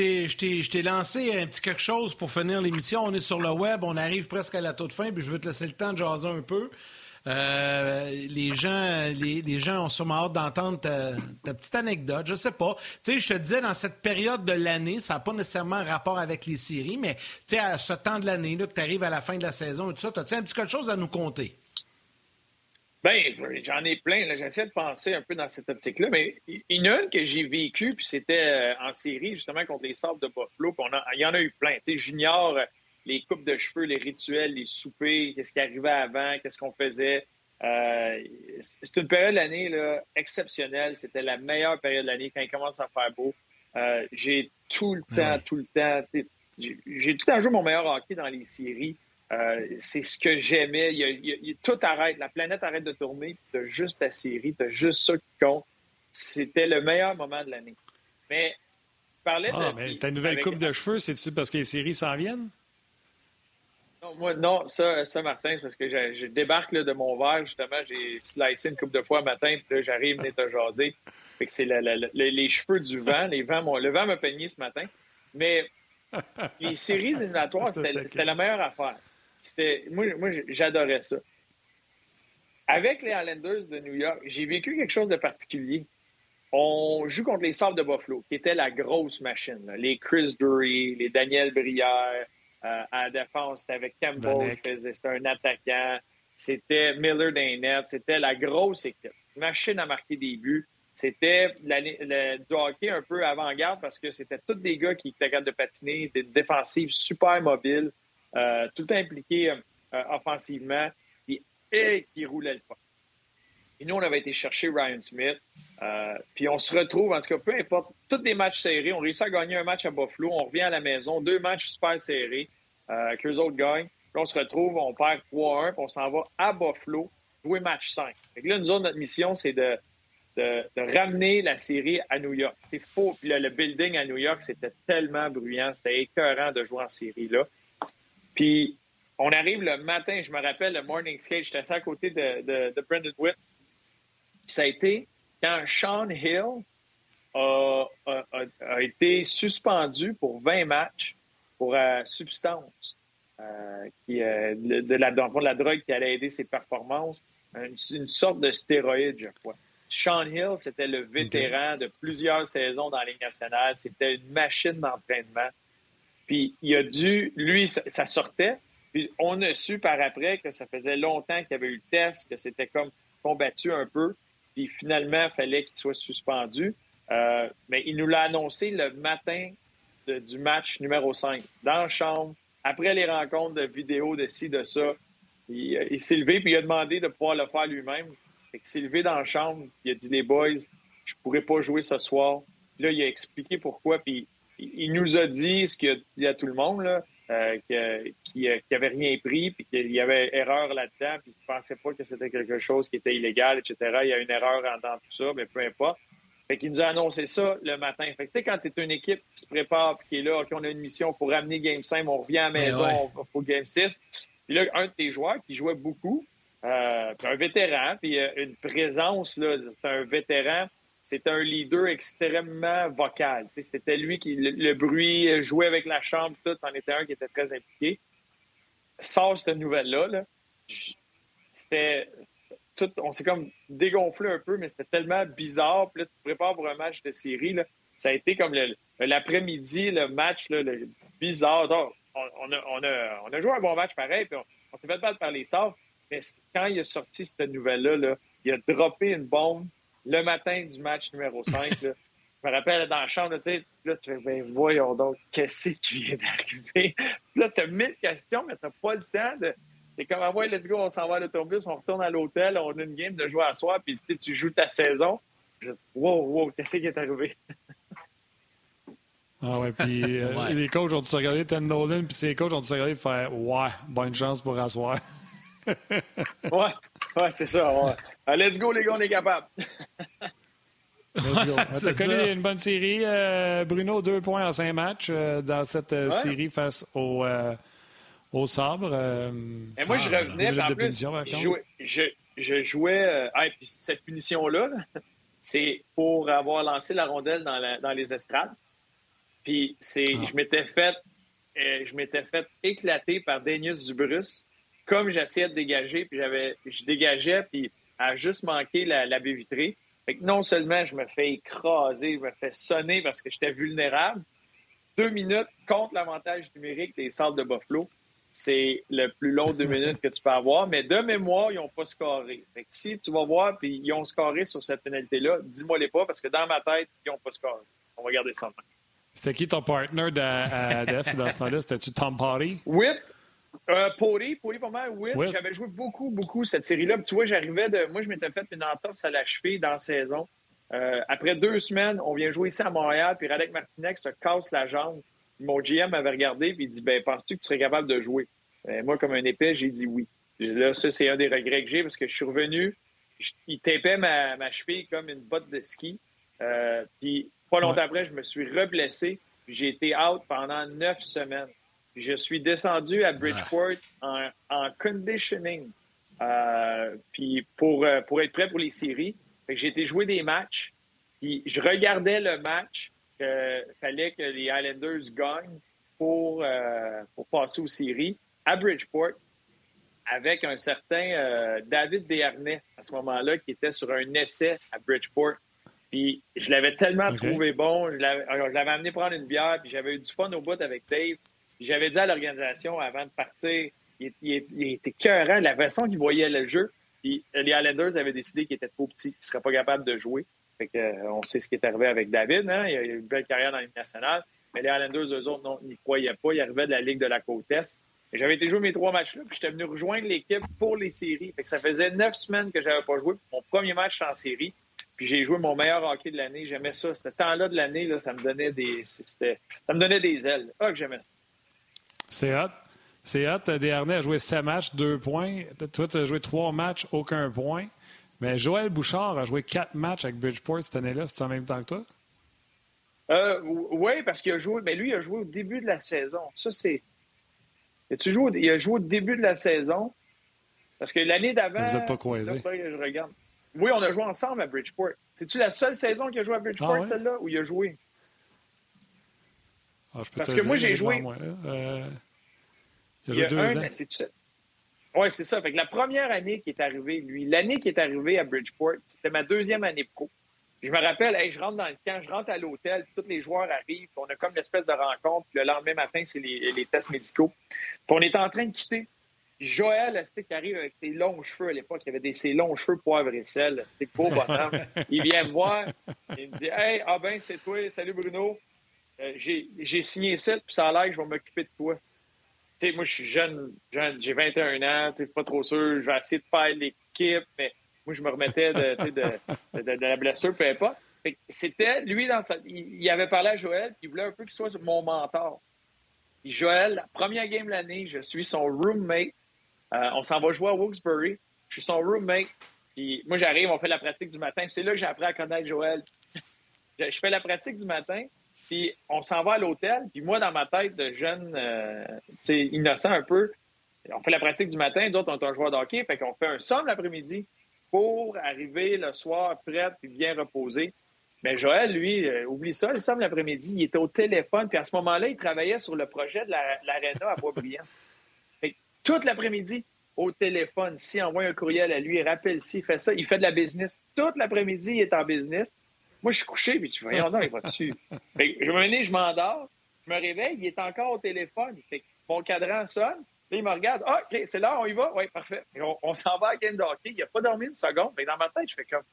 t'ai lancé un petit quelque chose pour finir l'émission. On est sur le web, on arrive presque à la toute fin, puis je veux te laisser le temps de jaser un peu. Euh, les gens, les, gens ont sûrement hâte d'entendre ta, petite anecdote. Je sais pas. Tu sais, je te disais, dans cette période de l'année, ça n'a pas nécessairement rapport avec les séries, mais tu sais, à ce temps de l'année, que tu arrives à la fin de la saison et tout ça, as-tu un petit quelque chose à nous compter? Bien, j'en ai plein. J'essaie de penser un peu dans cette optique-là, mais il y en a une que j'ai vécue, puis c'était euh, en série, justement, contre les Sables de Buffalo. il y en a eu plein. Tu sais, Junior, les coupes de cheveux, les rituels, les soupers, qu'est-ce qui arrivait avant, qu'est-ce qu'on faisait. Euh, c'est une période de l'année exceptionnelle. C'était la meilleure période de l'année quand il commence à faire beau. Euh, j'ai tout le temps, tout le temps, j'ai tout le temps joué mon meilleur hockey dans les séries. Euh, c'est ce que j'aimais. tout arrête, la planète arrête de tourner. Tu as juste ta série, tu as juste ça qui compte. C'était le meilleur moment de l'année. Mais parlais ah, de. Mais ta nouvelle coupe de cheveux, c'est-tu parce que les séries s'en viennent? Moi, non, ça, ça Martin, c'est parce que je, débarque de mon verre, justement, j'ai slicé une coupe de fois matin, puis là, j'arrive, venir te jaser. Fait que c'est les cheveux du vent. Les vents le vent m'a peigné ce matin. Mais les séries éliminatoires, c'était la meilleure affaire. Moi, moi j'adorais ça. Avec les Islanders de New York, j'ai vécu quelque chose de particulier. On joue contre les Sables de Buffalo, qui était la grosse machine. Les Chris Drury, les Daniel Brière. Euh, à la défense, c'était avec Campbell, c'était un attaquant. C'était Miller Daynette. C'était la grosse équipe. Machine à marquer des buts. C'était du hockey un peu avant-garde parce que c'était tous des gars qui étaient capables de patiner, des défensives super mobiles, euh, tout impliqués euh, offensivement et qui roulait le pas. Et nous, on avait été chercher Ryan Smith. Euh, puis on se retrouve, en tout cas, peu importe, tous des matchs serrés. On réussit à gagner un match à Buffalo. On revient à la maison, deux matchs super serrés euh, qu'eux autres gagnent. Puis on se retrouve, on perd 3-1, puis on s'en va à Buffalo jouer match 5. Fait que là, nous autres, notre mission, c'est de, ramener la série à New York. C'est faux. Puis le building à New York, c'était tellement bruyant. C'était écœurant de jouer en série là. Puis on arrive le matin, je me rappelle le morning skate, j'étais assis à côté de Brendan Witt. Puis ça a été quand Sean Hill a, été suspendu pour 20 matchs pour euh, substance, euh, qui, euh, de, la, de la drogue qui allait aider ses performances, une, sorte de stéroïde, je crois. Sean Hill, c'était le vétéran de plusieurs saisons dans la Ligue nationale. C'était une machine d'entraînement. Puis il a dû, lui, ça sortait, puis on a su par après que ça faisait longtemps qu'il y avait eu le test, que c'était comme combattu un peu. Puis finalement, il fallait qu'il soit suspendu. Euh, mais il nous l'a annoncé le matin du match numéro 5, dans la chambre, après les rencontres de vidéos de ci, de ça. Il, euh, il s'est levé, puis il a demandé de pouvoir le faire lui-même. Il s'est levé dans la chambre, il a dit Les boys, je pourrais pas jouer ce soir. Là, il a expliqué pourquoi, puis il, nous a dit ce qu'il a dit à tout le monde, là. Euh, qui n'avait rien pris, puis qu'il y avait erreur là-dedans, puis qu'il ne pensait pas que c'était quelque chose qui était illégal, etc. Il y a une erreur dans tout ça, mais peu importe. Fait qu'il nous a annoncé ça le matin. Fait que, tu sais, quand tu es une équipe qui se prépare puis qui est là, OK, on a une mission pour ramener Game 5, on revient à la maison pour Game 6. Puis là, un de tes joueurs qui jouait beaucoup, euh, un vétéran, puis euh, une présence, là, c'est un vétéran, c'était un leader extrêmement vocal. C'était lui qui, le, bruit, jouait avec la chambre, tout, en était un qui était très impliqué. Sort cette nouvelle-là, c'était tout, on s'est comme dégonflé un peu, mais c'était tellement bizarre. Puis là, tu te prépares pour un match de série, là. Ça a été comme l'après-midi, le, match, le bizarre. on, a, on, joué un bon match pareil, puis on, s'est fait battre par les sorts. Mais quand il a sorti cette nouvelle-là, là, il a droppé une bombe le matin du match numéro 5, je me rappelle dans la chambre, là, tu fais, ben voyons donc, qu'est-ce qui vient d'arriver? là, tu as mille questions, mais tu n'as pas le temps de. C'est comme, ah ouais, let's go, on s'en va à l'autobus, on retourne à l'hôtel, on a une game de jouer à soir, puis tu joues ta saison. wow, wow, qu'est-ce qui est arrivé? Ah ouais, puis euh, les coachs ont dû se regarder Ten Nolan, puis ces coachs ont dû se regarder et faire Ouais, bonne chance pour asseoir. ouais, ouais, c'est ça. Ouais. Ah, let's go, les gars, on est capable. Tu as connu une bonne série, euh, Bruno, deux points en cinq matchs euh, dans cette euh, série face au, au Sabre. Et moi, je revenais, en plus, je, je, jouais, cette punition-là, c'est pour avoir lancé la rondelle dans, dans les estrades. Puis c'est, ah. je m'étais fait, je m'étais fait éclater par Denius Zubrus, comme j'essayais de dégager, puis j'avais, je dégageais, puis a juste manqué la, baie vitrée. Fait que non seulement je me fais écraser, je me fais sonner parce que j'étais vulnérable, deux minutes contre l'avantage numérique des salles de Buffalo, c'est le plus long deux minutes que tu peux avoir. Mais de mémoire, ils n'ont pas scoré. Fait que si tu vas voir, puis ils ont scoré sur cette pénalité-là, dis-moi les pas parce que dans ma tête, ils n'ont pas scoré. On va garder ça. C'était qui ton partner de, Def dans ce temps-là? C'était-tu Tom Party? Whit, euh, Pori, Pori pour moi, oui. J'avais joué beaucoup, beaucoup cette série-là. Tu vois, j'arrivais de. Moi, je m'étais fait une entorse à la cheville dans la saison. Euh, après deux semaines, on vient jouer ici à Montréal, puis Radek Martinez se casse la jambe. Mon GM m'avait regardé, puis il dit ben, Penses-tu que tu serais capable de jouer? Euh, Moi, comme un épais, j'ai dit oui. là, ça, c'est un des regrets que j'ai parce que je suis revenu, il tapait ma, ma, cheville comme une botte de ski. puis pas longtemps après, je me suis reblessé. J'ai été out pendant neuf semaines. Je suis descendu à Bridgeport en, conditioning. Euh, puis pour, euh, pour être prêt pour les séries. j'ai été jouer des matchs. Puis je regardais le match. Il fallait que les Islanders gagnent pour, euh, pour passer aux séries à Bridgeport avec un certain David Desharnais à ce moment-là qui était sur un essai à Bridgeport. Puis je l'avais tellement trouvé bon. Je l'avais amené prendre une bière, puis j'avais eu du fun au bout avec Dave. J'avais dit à l'organisation avant de partir, il, était cœurant, la façon qu'il voyait le jeu. Puis les Islanders avaient décidé qu'il était trop petit, qu'il ne serait pas capable de jouer. Fait que, euh, on sait ce qui est arrivé avec David. Hein? Il a eu une belle carrière dans la nationale. Mais les Islanders, eux autres, n'y croyaient pas. Ils arrivaient de la Ligue de la Côte Est. J'avais été jouer mes trois matchs-là, puis j'étais venu rejoindre l'équipe pour les séries. Fait que ça faisait neuf semaines que je n'avais pas joué. Mon premier match en série. Puis j'ai joué mon meilleur hockey de l'année. J'aimais ça. Ce temps-là de l'année, ça me donnait des. Ça me donnait des ailes. Ah, que j'aimais ça. C'est hot. C'est hot. Desharnais a joué 7 matchs, 2 points. Toi, tu as joué 3 matchs, aucun point. Mais Joël Bouchard a joué 4 matchs avec Bridgeport cette année-là. C'est en même temps que toi? Euh, oui, parce qu'il a joué. Mais lui, il a joué au début de la saison. Ça, c'est. Tu joué, il a joué au début de la saison. Parce que l'année d'avant. Vous n'êtes pas croisés. Je regarde. Oui, on a joué ensemble à Bridgeport. C'est-tu la seule saison qu'il a joué à Bridgeport, ah celle-là, où il a joué? Ah, Parce que moi, j'ai joué. Euh, il a joué deux ans. Oui, c'est ça. Fait que la première année qui est arrivée, lui, l'année qui est arrivée à Bridgeport, c'était ma deuxième année pro. Je me rappelle, je rentre dans le camp, je rentre à l'hôtel, tous les joueurs arrivent, on a comme une espèce de rencontre, puis le lendemain matin, c'est les, les, tests médicaux. Puis on est en train de quitter. Joël, qui arrive avec ses longs cheveux à l'époque, il avait des, ses longs cheveux poivre et sel. C'est beau bonhomme. il vient me voir, il me dit Hey, ah ben, c'est toi, salut Bruno. Euh, j'ai signé ça, puis ça a l'air que je vais m'occuper de toi. Moi, je suis jeune, jeune j'ai 21 ans, tu pas trop sûr, je vais essayer de faire l'équipe, mais moi, je me remettais de, la blessure, peu importe. C'était, lui, dans sa, il, avait parlé à Joël, puis il voulait un peu qu'il soit mon mentor. Joël, première game de l'année, je suis son roommate. Euh, on s'en va jouer à Wilkes-Barre. Je suis son roommate. Puis moi, j'arrive, on fait la pratique du matin. C'est là que j'ai appris à connaître Joël. je fais la pratique du matin. Puis on s'en va à l'hôtel. Puis moi, dans ma tête de jeune, euh, innocent un peu, on fait la pratique du matin. Nous autres, on est un joueur de hockey. Fait qu'on fait un somme l'après-midi pour arriver le soir prêt puis bien reposé. Mais Joël, lui, euh, oublie ça, le somme l'après-midi, il était au téléphone. Puis à ce moment-là, il travaillait sur le projet de l'aréna à Boisbriand. toute l'après-midi, au téléphone, si envoie un courriel à lui, rappelle si, fait ça, il fait de la business. Toute l'après-midi, il est en business. Moi, je suis couché, puis tu voyons, non, il va dessus. je me je m'endors, je me réveille, il est encore au téléphone. Fait mon cadran sonne, il me regarde. Ah, OK, c'est là, on y va? Oui, parfait. on, s'en va à game de hockey. Il n'a pas dormi une seconde. Mais dans ma tête, je fais comme,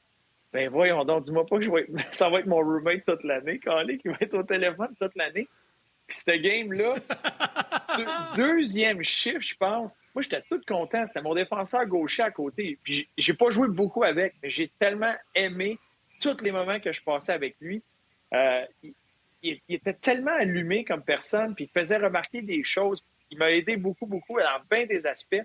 ben voyons donc, dis-moi pas que je vais ça va être mon roommate toute l'année, Calé, qui va être au téléphone toute l'année. Puis ce game-là, deuxième chiffre, je pense. Moi, j'étais tout content. C'était mon défenseur gaucher à côté. Puis j'ai pas joué beaucoup avec, mais j'ai tellement aimé tous les moments que je passais avec lui. Euh, il, était tellement allumé comme personne, puis il faisait remarquer des choses. Il m'a aidé beaucoup, beaucoup dans bien des aspects.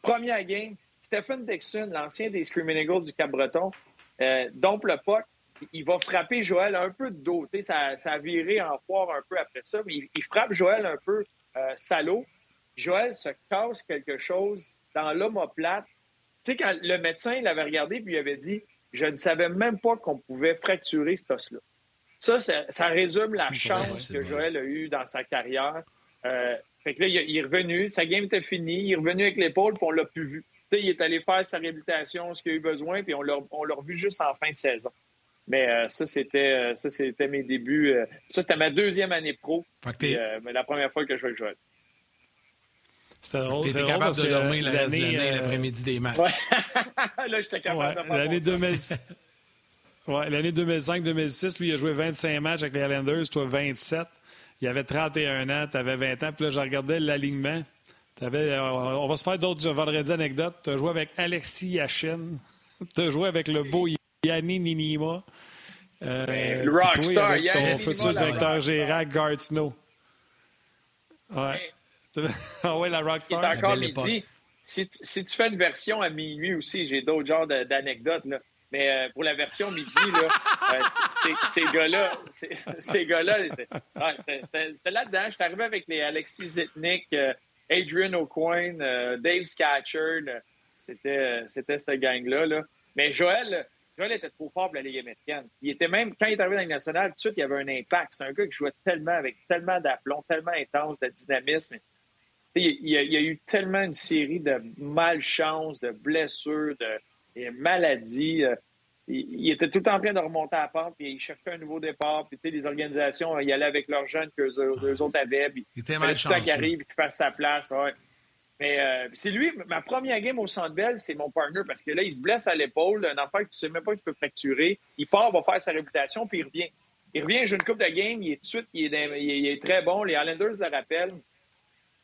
Première game, Stephen Dixon, l'ancien des Screaming Eagles du Cap-Breton, euh, le puck, il va frapper Joël un peu de dos. Ça, ça a viré en foire un peu après ça, mais il, frappe Joël un peu euh, salaud. Joël se casse quelque chose dans l'omoplate. Tu sais, quand le médecin l'avait regardé puis il avait dit je ne savais même pas qu'on pouvait fracturer cet os-là. Ça, ça, résume la chance que Joël a eue dans sa carrière. Euh, fait que là, il est revenu, sa game était finie, il est revenu avec l'épaule, puis on l'a plus vu. il est allé faire sa réhabilitation, ce qu'il a eu besoin, puis on l'a revu juste en fin de saison. Mais euh, ça, c'était euh, ça, c'était mes débuts. ça, c'était ma deuxième année pro. mais la première fois que je jouais avec Joël. C'était drôle. Tu étais capable de dormir le reste de l'année, euh, l'après-midi des matchs. là, j'étais capable de L'année 2005-2006, lui, il a joué 25 matchs avec les Islanders, toi 27. Il avait 31 ans, tu avais 20 ans. Puis là, je regardais l'alignement. Euh, on va se faire d'autres vendredis anecdotes. Tu as joué avec Alexis Yachin. tu as joué avec le beau Yanni Ninima. Euh, le rockstar, Yanni Ton futur directeur général, Gard Snow. Ouais. ah ouais, la Rockstar. encore midi. Si tu, si tu, fais une version à minuit aussi, j'ai d'autres genres d'anecdotes. Mais euh, pour la version midi, là, euh, ces gars-là, ces gars-là, c'était là-dedans. Je suis arrivé avec les Alexis Zitnik, euh, Adrian O'Coin, Dave Scatcherd. C'était cette gang-là. Là. Mais Joël, Joël était trop fort pour la Ligue américaine. Il était même, quand il est arrivé dans la Ligue nationale, tout de suite, il y avait un impact. C'est un gars qui jouait tellement avec tellement d'aplomb, tellement intense, de dynamisme. Il, y a, eu tellement une série de malchances, de blessures, de, maladies. Euh, il, était tout en train de remonter à la pente, puis il cherchait un nouveau départ. Puis, les organisations, ils allaient avec leurs jeunes qu'eux autres avaient. Puis, il était malchanceux. qui arrive, qu'il fasse sa place. Mais euh, c'est lui, ma première game au Centre Bell, c'est mon partner parce que là, il se blesse à l'épaule, un enfant que tu sais même pas qu'il peut fracturer. Il part, va faire sa réputation, puis il revient. Il revient, j'ai une coupe de game, il est tout de suite, il est, très bon. Les Islanders le rappellent.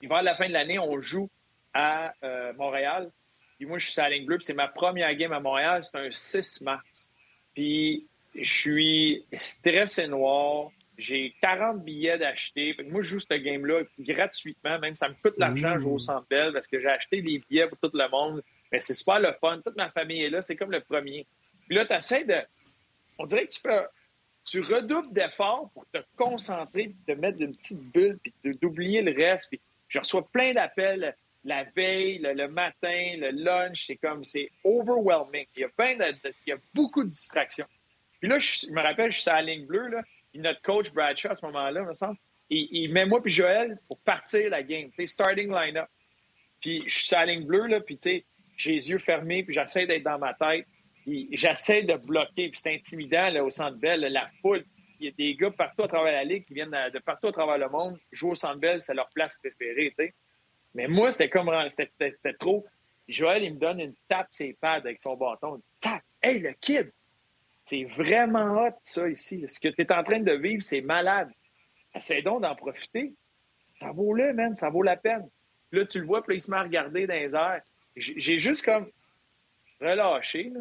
Il va à la fin de l'année, on joue à euh, Montréal. Puis moi, je suis à la ligne bleue, c'est ma première game à Montréal, c'est un 6 mars. Puis je suis stressé noir. J'ai 40 billets d'acheter. Moi, je joue ce game-là gratuitement. Même ça me coûte l'argent, je joue au Centre Bell parce que j'ai acheté des billets pour tout le monde. Mais c'est super le fun. Toute ma famille est là. C'est comme le premier. Puis là, tu essaies de. On dirait que tu peux. Tu redoubles d'efforts pour te concentrer, te mettre une petite bulle, puis d'oublier le reste. Puis je reçois plein d'appels la veille, le, matin, le lunch. C'est comme, c'est overwhelming. Il y, a beaucoup de distractions. Puis là, je, me rappelle, je suis à la ligne bleue, là notre coach Bradshaw à ce moment-là, me semble, il, met moi puis Joël pour partir la game. Starting line-up. Puis je suis sur la ligne bleue, là, puis j'ai les yeux fermés, puis j'essaie d'être dans ma tête. J'essaie de bloquer, puis c'est intimidant là, au centre belle, la foule. Y a des gars partout à travers la ligue qui viennent de partout à travers le monde. Jouer au belle, c'est leur place préférée. Mais moi, c'était comme c'était trop. Joël, il me donne une tape ses pads avec son bâton. Tape. Hey, le kid! C'est vraiment hot, ça, ici. Ce que tu es en train de vivre, c'est malade. Essaye donc d'en profiter. Ça vaut le, man. Ça vaut la peine. Là, tu le vois, puis il se met à regarder dans les airs. J'ai juste comme relâché, là.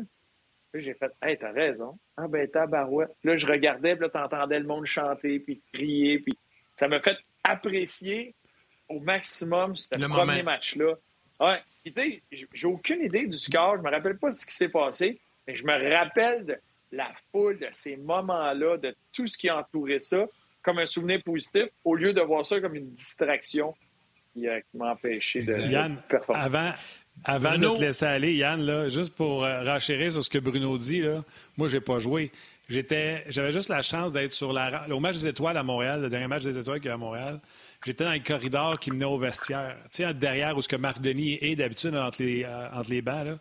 J'ai fait, hey, t'as raison. Ah, ben, tabarouette. Là, je regardais, puis là, t'entendais le monde chanter, puis crier, puis ça m'a fait apprécier au maximum ce premier match-là. Ouais. Tu sais, j'ai aucune idée du score. Je me rappelle pas de ce qui s'est passé, mais je me rappelle de la foule, de ces moments-là, de tout ce qui a entouré ça, comme un souvenir positif, au lieu de voir ça comme une distraction qui, euh, m'a empêché de, Yann, performer. Avant, avant de te laisser aller, Yann, là, juste pour euh, rachérir sur ce que Bruno dit, là, moi, j'ai pas joué. J'étais, j'avais juste la chance d'être sur la, au match des étoiles à Montréal, le dernier match des étoiles qu'il y a à Montréal. J'étais dans le corridor qui menait au vestiaire. Tu sais, derrière où ce que Marc Denis est d'habitude entre les, euh, entre les bancs, là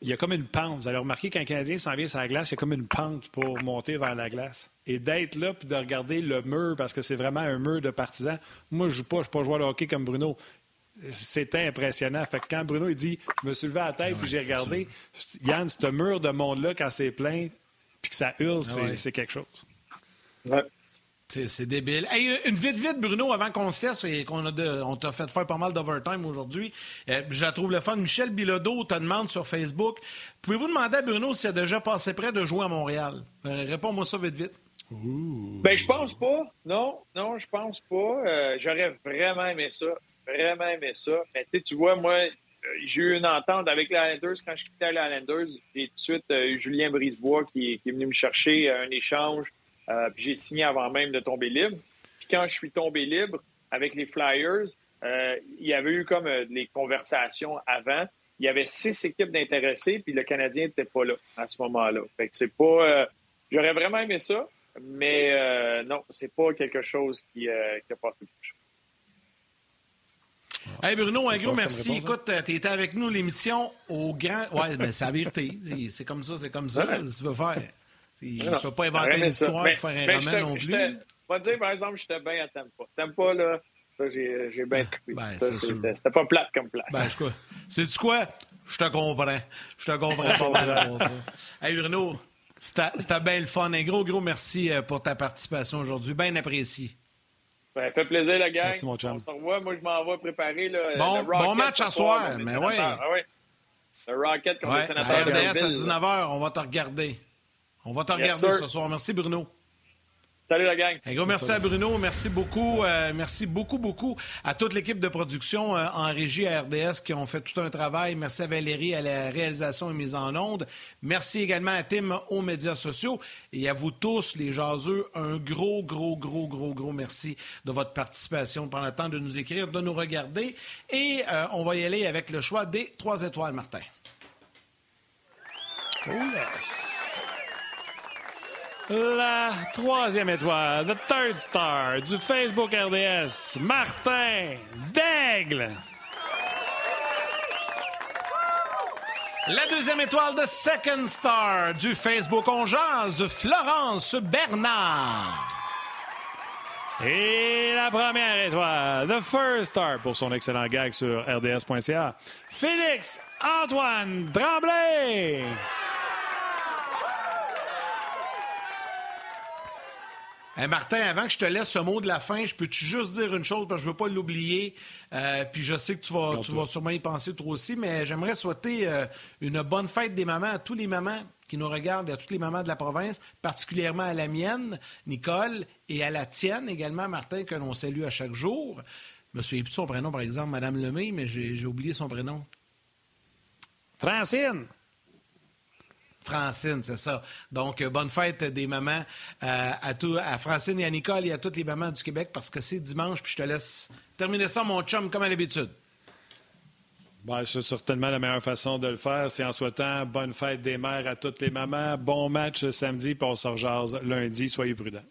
il y a comme une pente. Vous allez remarquer qu'un Canadien s'en vient sur la glace, il y a comme une pente pour monter vers la glace. Et d'être là puis de regarder le mur, parce que c'est vraiment un mur de partisans. Moi, je ne joue pas, je ne suis pas joueur de hockey comme Bruno. C'était impressionnant. Fait que quand Bruno il dit Je me suis levé à la tête puis j'ai regardé, Yann, ce mur de monde-là, quand c'est plein puis que ça hurle, ah c'est quelque chose. Ouais. C'est débile. une vite, vite, Bruno, avant qu'on se laisse et qu'on on t'a fait faire pas mal d'overtime aujourd'hui. Euh, je la trouve le fun. Michel Bilodeau te demande sur Facebook Pouvez-vous demander à Bruno s'il a déjà passé près de jouer à Montréal? Euh, Réponds-moi ça vite, vite. Ben, je pense pas. Non, non, je pense pas. Euh, j'aurais vraiment aimé ça. Vraiment aimé ça. Mais tu vois, moi, j'ai eu une entente avec les Islanders quand je quittais les Islanders. Et tout de suite, Julien Brisebois qui, est venu me chercher un échange. Euh, puis j'ai signé avant même de tomber libre. Puis quand je suis tombé libre avec les Flyers, euh, il y avait eu comme euh, des conversations avant. Il y avait six équipes d'intéressés, puis le Canadien n'était pas là à ce moment-là. Fait que c'est pas. J'aurais vraiment aimé ça, mais non, c'est pas quelque chose qui, a passé touche. Hey Bruno, un gros merci. Écoute, tu étais avec nous l'émission au grand. Ouais, mais c'est la vérité. C'est comme ça, c'est comme ça. Qu'est-ce que tu veux faire? Il ne faut pas inventer une histoire pour faire un roman non plus. Je vais te dire, par exemple, j'étais bien à Tampa. Tampa, là, ça, j'ai bien coupé. Ben, C'était pas plate comme place. Ben, quoi? Sais-tu quoi? Je te comprends. Je te comprends pas mal ça. Hey, Bruno, c'était bien le fun. Un gros, gros merci euh, pour ta participation aujourd'hui. Bien apprécié. Ben, fait plaisir, la gang. Merci, mon chum. On se revoit. Moi, je m'en vais préparer là, bon, le bon match à soir. Mais oui. Ah. Le Rocket contre ouais, les sénateurs. RDS à 19h, on va te regarder. On va te regarder ce soir. Merci, Bruno. Salut la gang. Un gros merci à Bruno. Merci beaucoup. Euh, merci beaucoup, beaucoup à toute l'équipe de production euh, en régie à RDS qui ont fait tout un travail. Merci à Valérie à la réalisation et mise en onde. Merci également à Tim aux médias sociaux. Et à vous tous, les jaseux, un gros, gros, gros, gros, gros merci de votre participation. Prendre le temps de nous écrire, de nous regarder. Et euh, on va y aller avec le choix des trois étoiles, Martin. Oh yes. La troisième étoile, the third star du Facebook RDS, Martin Daigle. La deuxième étoile de Second Star du Facebook On Florence Bernard. Et la première étoile, The First Star, pour son excellent gag sur rds.ca, Félix Antoine Tremblay. Martin, avant que je te laisse ce mot de la fin, je peux-tu juste dire une chose parce que je veux pas l'oublier. Euh, puis je sais que tu vas, tu vas sûrement y penser toi aussi, mais j'aimerais souhaiter euh, une bonne fête des mamans à tous les mamans qui nous regardent, à toutes les mamans de la province, particulièrement à la mienne, Nicole, et à la tienne également, Martin, que l'on salue à chaque jour. Je me souviens plus de son prénom, par exemple, Madame Lemay, mais j'ai oublié son prénom. Francine. Francine, c'est ça. Donc, euh, bonne fête des mamans euh, à, tout, à Francine et à Nicole et à toutes les mamans du Québec parce que c'est dimanche, puis je te laisse terminer ça, mon chum, comme à l'habitude. Ben, c'est certainement la meilleure façon de le faire. C'est en souhaitant bonne fête des mères à toutes les mamans. Bon match samedi, puis on se lundi. Soyez prudents.